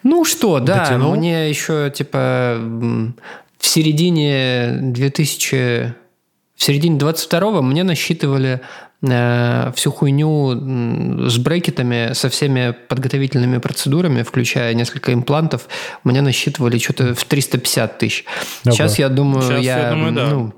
Speaker 2: Ну что, да, Дотянул? мне еще типа в середине 2000 в середине 22-го мне насчитывали Э, всю хуйню с брекетами, со всеми подготовительными процедурами, включая несколько имплантов, мне насчитывали что-то в 350 тысяч. Ага. Сейчас я думаю, Сейчас, я, я думаю, да. ну,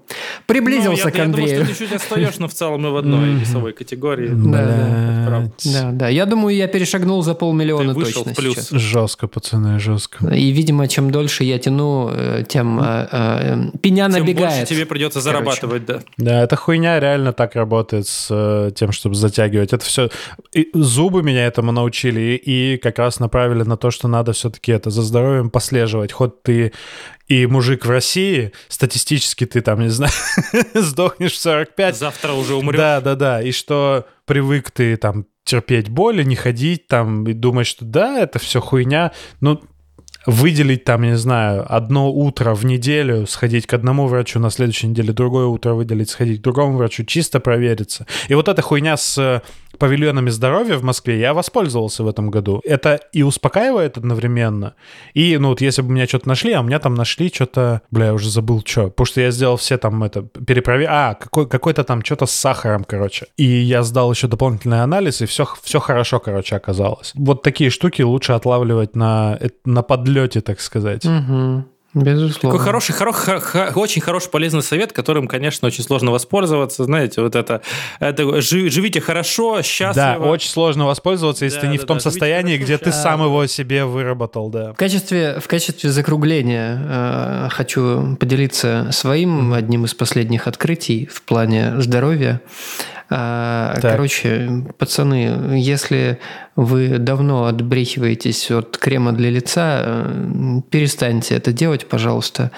Speaker 2: приблизился ну, я, к Андрею. Я
Speaker 1: думаю, что ты чуть остаешь, но в целом мы в одной весовой категории.
Speaker 2: Да, да, да. Я думаю, я перешагнул за полмиллиона точно плюс. сейчас.
Speaker 3: Жестко, пацаны, жестко.
Speaker 2: И, видимо, чем дольше я тяну, э, тем э, э, пеня набегает. Тем больше
Speaker 1: тебе придется зарабатывать, да.
Speaker 3: Да, эта хуйня реально так работает с Тем, чтобы затягивать. Это все... И зубы меня этому научили и как раз направили на то, что надо все-таки это за здоровьем послеживать. Хоть ты и мужик в России, статистически ты там, не знаю, сдохнешь в 45.
Speaker 1: Завтра уже умрешь.
Speaker 3: Да, да, да. И что привык ты там терпеть боли, не ходить там и думать, что да, это все хуйня. Ну, выделить там, не знаю, одно утро в неделю, сходить к одному врачу, на следующей неделе другое утро выделить, сходить к другому врачу, чисто провериться. И вот эта хуйня с павильонами здоровья в Москве я воспользовался в этом году. Это и успокаивает одновременно. И, ну, вот если бы меня что-то нашли, а у меня там нашли что-то, бля, я уже забыл, что. Потому что я сделал все там это, перепроверил. А, какой, какой-то там что-то с сахаром, короче. И я сдал еще дополнительный анализ, и все, все хорошо, короче, оказалось. Вот такие штуки лучше отлавливать на, на подлете, так сказать.
Speaker 2: Угу. Безусловно.
Speaker 1: Такой хороший, хоро- хо- очень хороший, полезный совет, которым, конечно, очень сложно воспользоваться. Знаете, вот это, это живите хорошо, счастливо.
Speaker 3: Да, очень сложно воспользоваться, если да, ты не да, в том да, состоянии, где ты сам его себе выработал, да.
Speaker 2: В качестве, в качестве закругления э, хочу поделиться своим одним из последних открытий в плане здоровья. А, короче, пацаны, если вы давно отбрехиваетесь от крема для лица, э, перестаньте это делать, пожалуйста.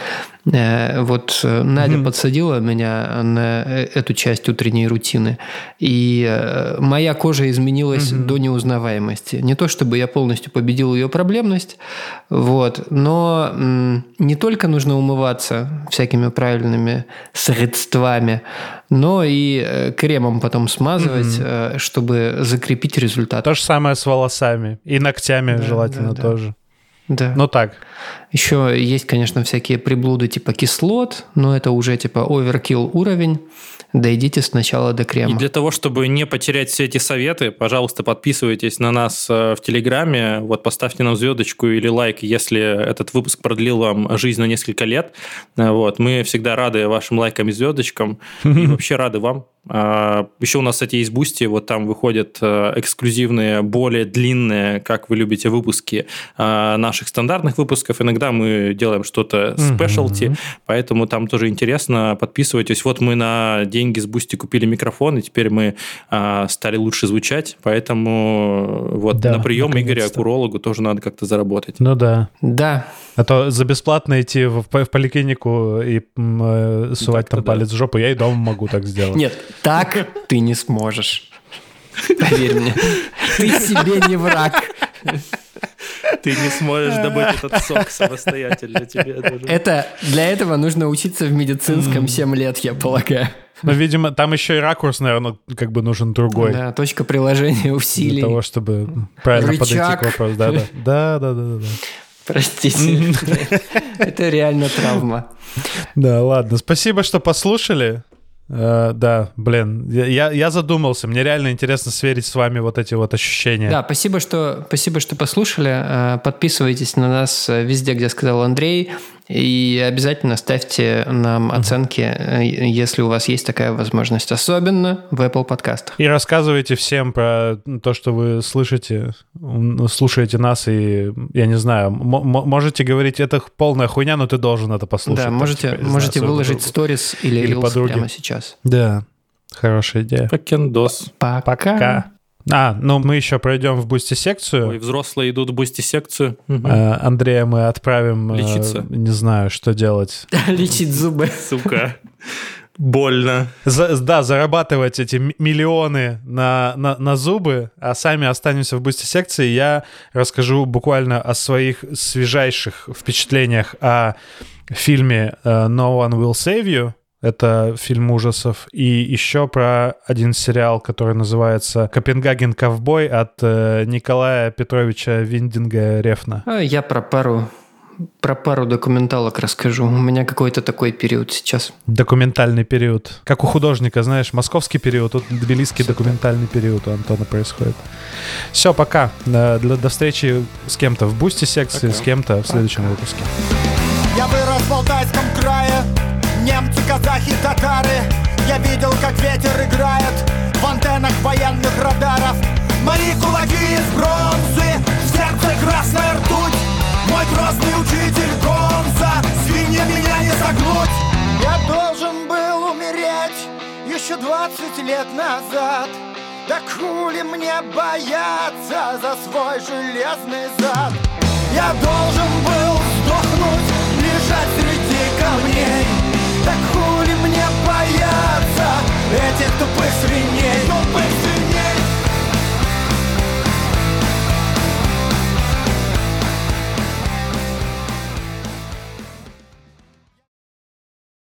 Speaker 2: Э, вот э, Надя mm-hmm. подсадила меня на эту часть утренней рутины, и моя кожа изменилась mm-hmm. до неузнаваемости. Не то чтобы я полностью победил ее проблемность, вот, но не только нужно умываться всякими правильными средствами, но и кремом потом смазывать, mm-hmm. чтобы закрепить результат.
Speaker 3: То же самое с волосами и ногтями да, желательно да, да. тоже.
Speaker 2: Да.
Speaker 3: Ну так.
Speaker 2: Еще есть, конечно, всякие приблуды типа кислот, но это уже типа overkill уровень. Дойдите сначала до крема.
Speaker 1: И для того, чтобы не потерять все эти советы, пожалуйста, подписывайтесь на нас э, в Телеграме. Вот поставьте нам звездочку или лайк, если этот выпуск продлил вам жизнь на несколько лет. Э, вот. Мы всегда рады вашим лайкам и звездочкам. И вообще рады вам. А, Еще у нас, кстати, есть Boosty, вот там выходят э, эксклюзивные, более длинные, как вы любите, выпуски наших стандартных выпусков. Иногда мы делаем что-то specialty, поэтому там тоже интересно. Подписывайтесь. Вот мы на деньги с Boosty купили микрофон, и теперь мы а, стали лучше звучать, поэтому вот да, на прием Игоря к урологу тоже надо как-то заработать.
Speaker 3: Ну да.
Speaker 2: Да.
Speaker 3: А то за бесплатно идти в, в поликлинику и э, сувать там палец в жопу, я и дома могу так сделать.
Speaker 2: Нет, так ты не сможешь. Поверь мне. Ты себе не враг.
Speaker 1: Ты не сможешь добыть этот сок самостоятельно. Тебе
Speaker 2: Это для этого нужно учиться в медицинском 7 лет, я полагаю.
Speaker 3: Ну, видимо, там еще и ракурс, наверное, как бы нужен другой.
Speaker 2: Да, точка приложения усилий.
Speaker 3: Для того, чтобы правильно Рычаг. подойти к вопросу. Да, да, да, да, да, да.
Speaker 2: Простите, это реально травма.
Speaker 3: Да, ладно. Спасибо, что послушали. Uh, да, блин, я, я задумался, мне реально интересно сверить с вами вот эти вот ощущения.
Speaker 2: Да, спасибо, что, спасибо, что послушали. Э, подписывайтесь на нас везде, где сказал Андрей. И обязательно ставьте нам оценки, э, если у вас есть такая возможность, особенно в Apple подкастах.
Speaker 3: И рассказывайте всем про то, что вы слышите, слушаете нас, и, я не знаю, можете говорить, это полная хуйня, но ты должен это послушать.
Speaker 2: Да, можете, типа, можете знаю, выложить сторис или, или прямо сейчас.
Speaker 3: Да, хорошая идея.
Speaker 1: Покендос.
Speaker 2: Пока. Пока.
Speaker 3: А, ну мы еще пройдем в Boosty-секцию.
Speaker 1: Ой, взрослые идут в Boosty-секцию.
Speaker 3: Угу. Андрея мы отправим... Э, Лечиться. Не знаю, что делать.
Speaker 2: Лечить зубы.
Speaker 1: Сука. Больно.
Speaker 3: За, да, зарабатывать эти миллионы на, на, на зубы, а сами останемся в Boosty-секции. Я расскажу буквально о своих свежайших впечатлениях о фильме э, «No One Will Save You», это фильм ужасов. И еще про один сериал, который называется «Копенгаген ковбой» от э, Николая Петровича Виндинга Рефна.
Speaker 2: А я про пару про пару документалок расскажу. У меня какой-то такой период сейчас.
Speaker 3: Документальный период. Как у художника, знаешь, московский период, тут тбилисский Супер. документальный период у Антона происходит. Все, пока. До, до встречи с кем-то в бусте секции, пока. с кем-то в следующем пока. выпуске. Я вырос в Алтайском крае, Немцы, казахи, татары. Я видел, как ветер играет В антеннах военных радаров. Мои кулаки из бронзы В сердце красная ртуть. Мой грозный учитель Гонза Свинья меня не загнуть Я должен был умереть Еще двадцать лет назад. Да хули мне бояться за свой железный зад? Я должен был сдохнуть, лежать среди камней боятся этих тупых свиней, тупых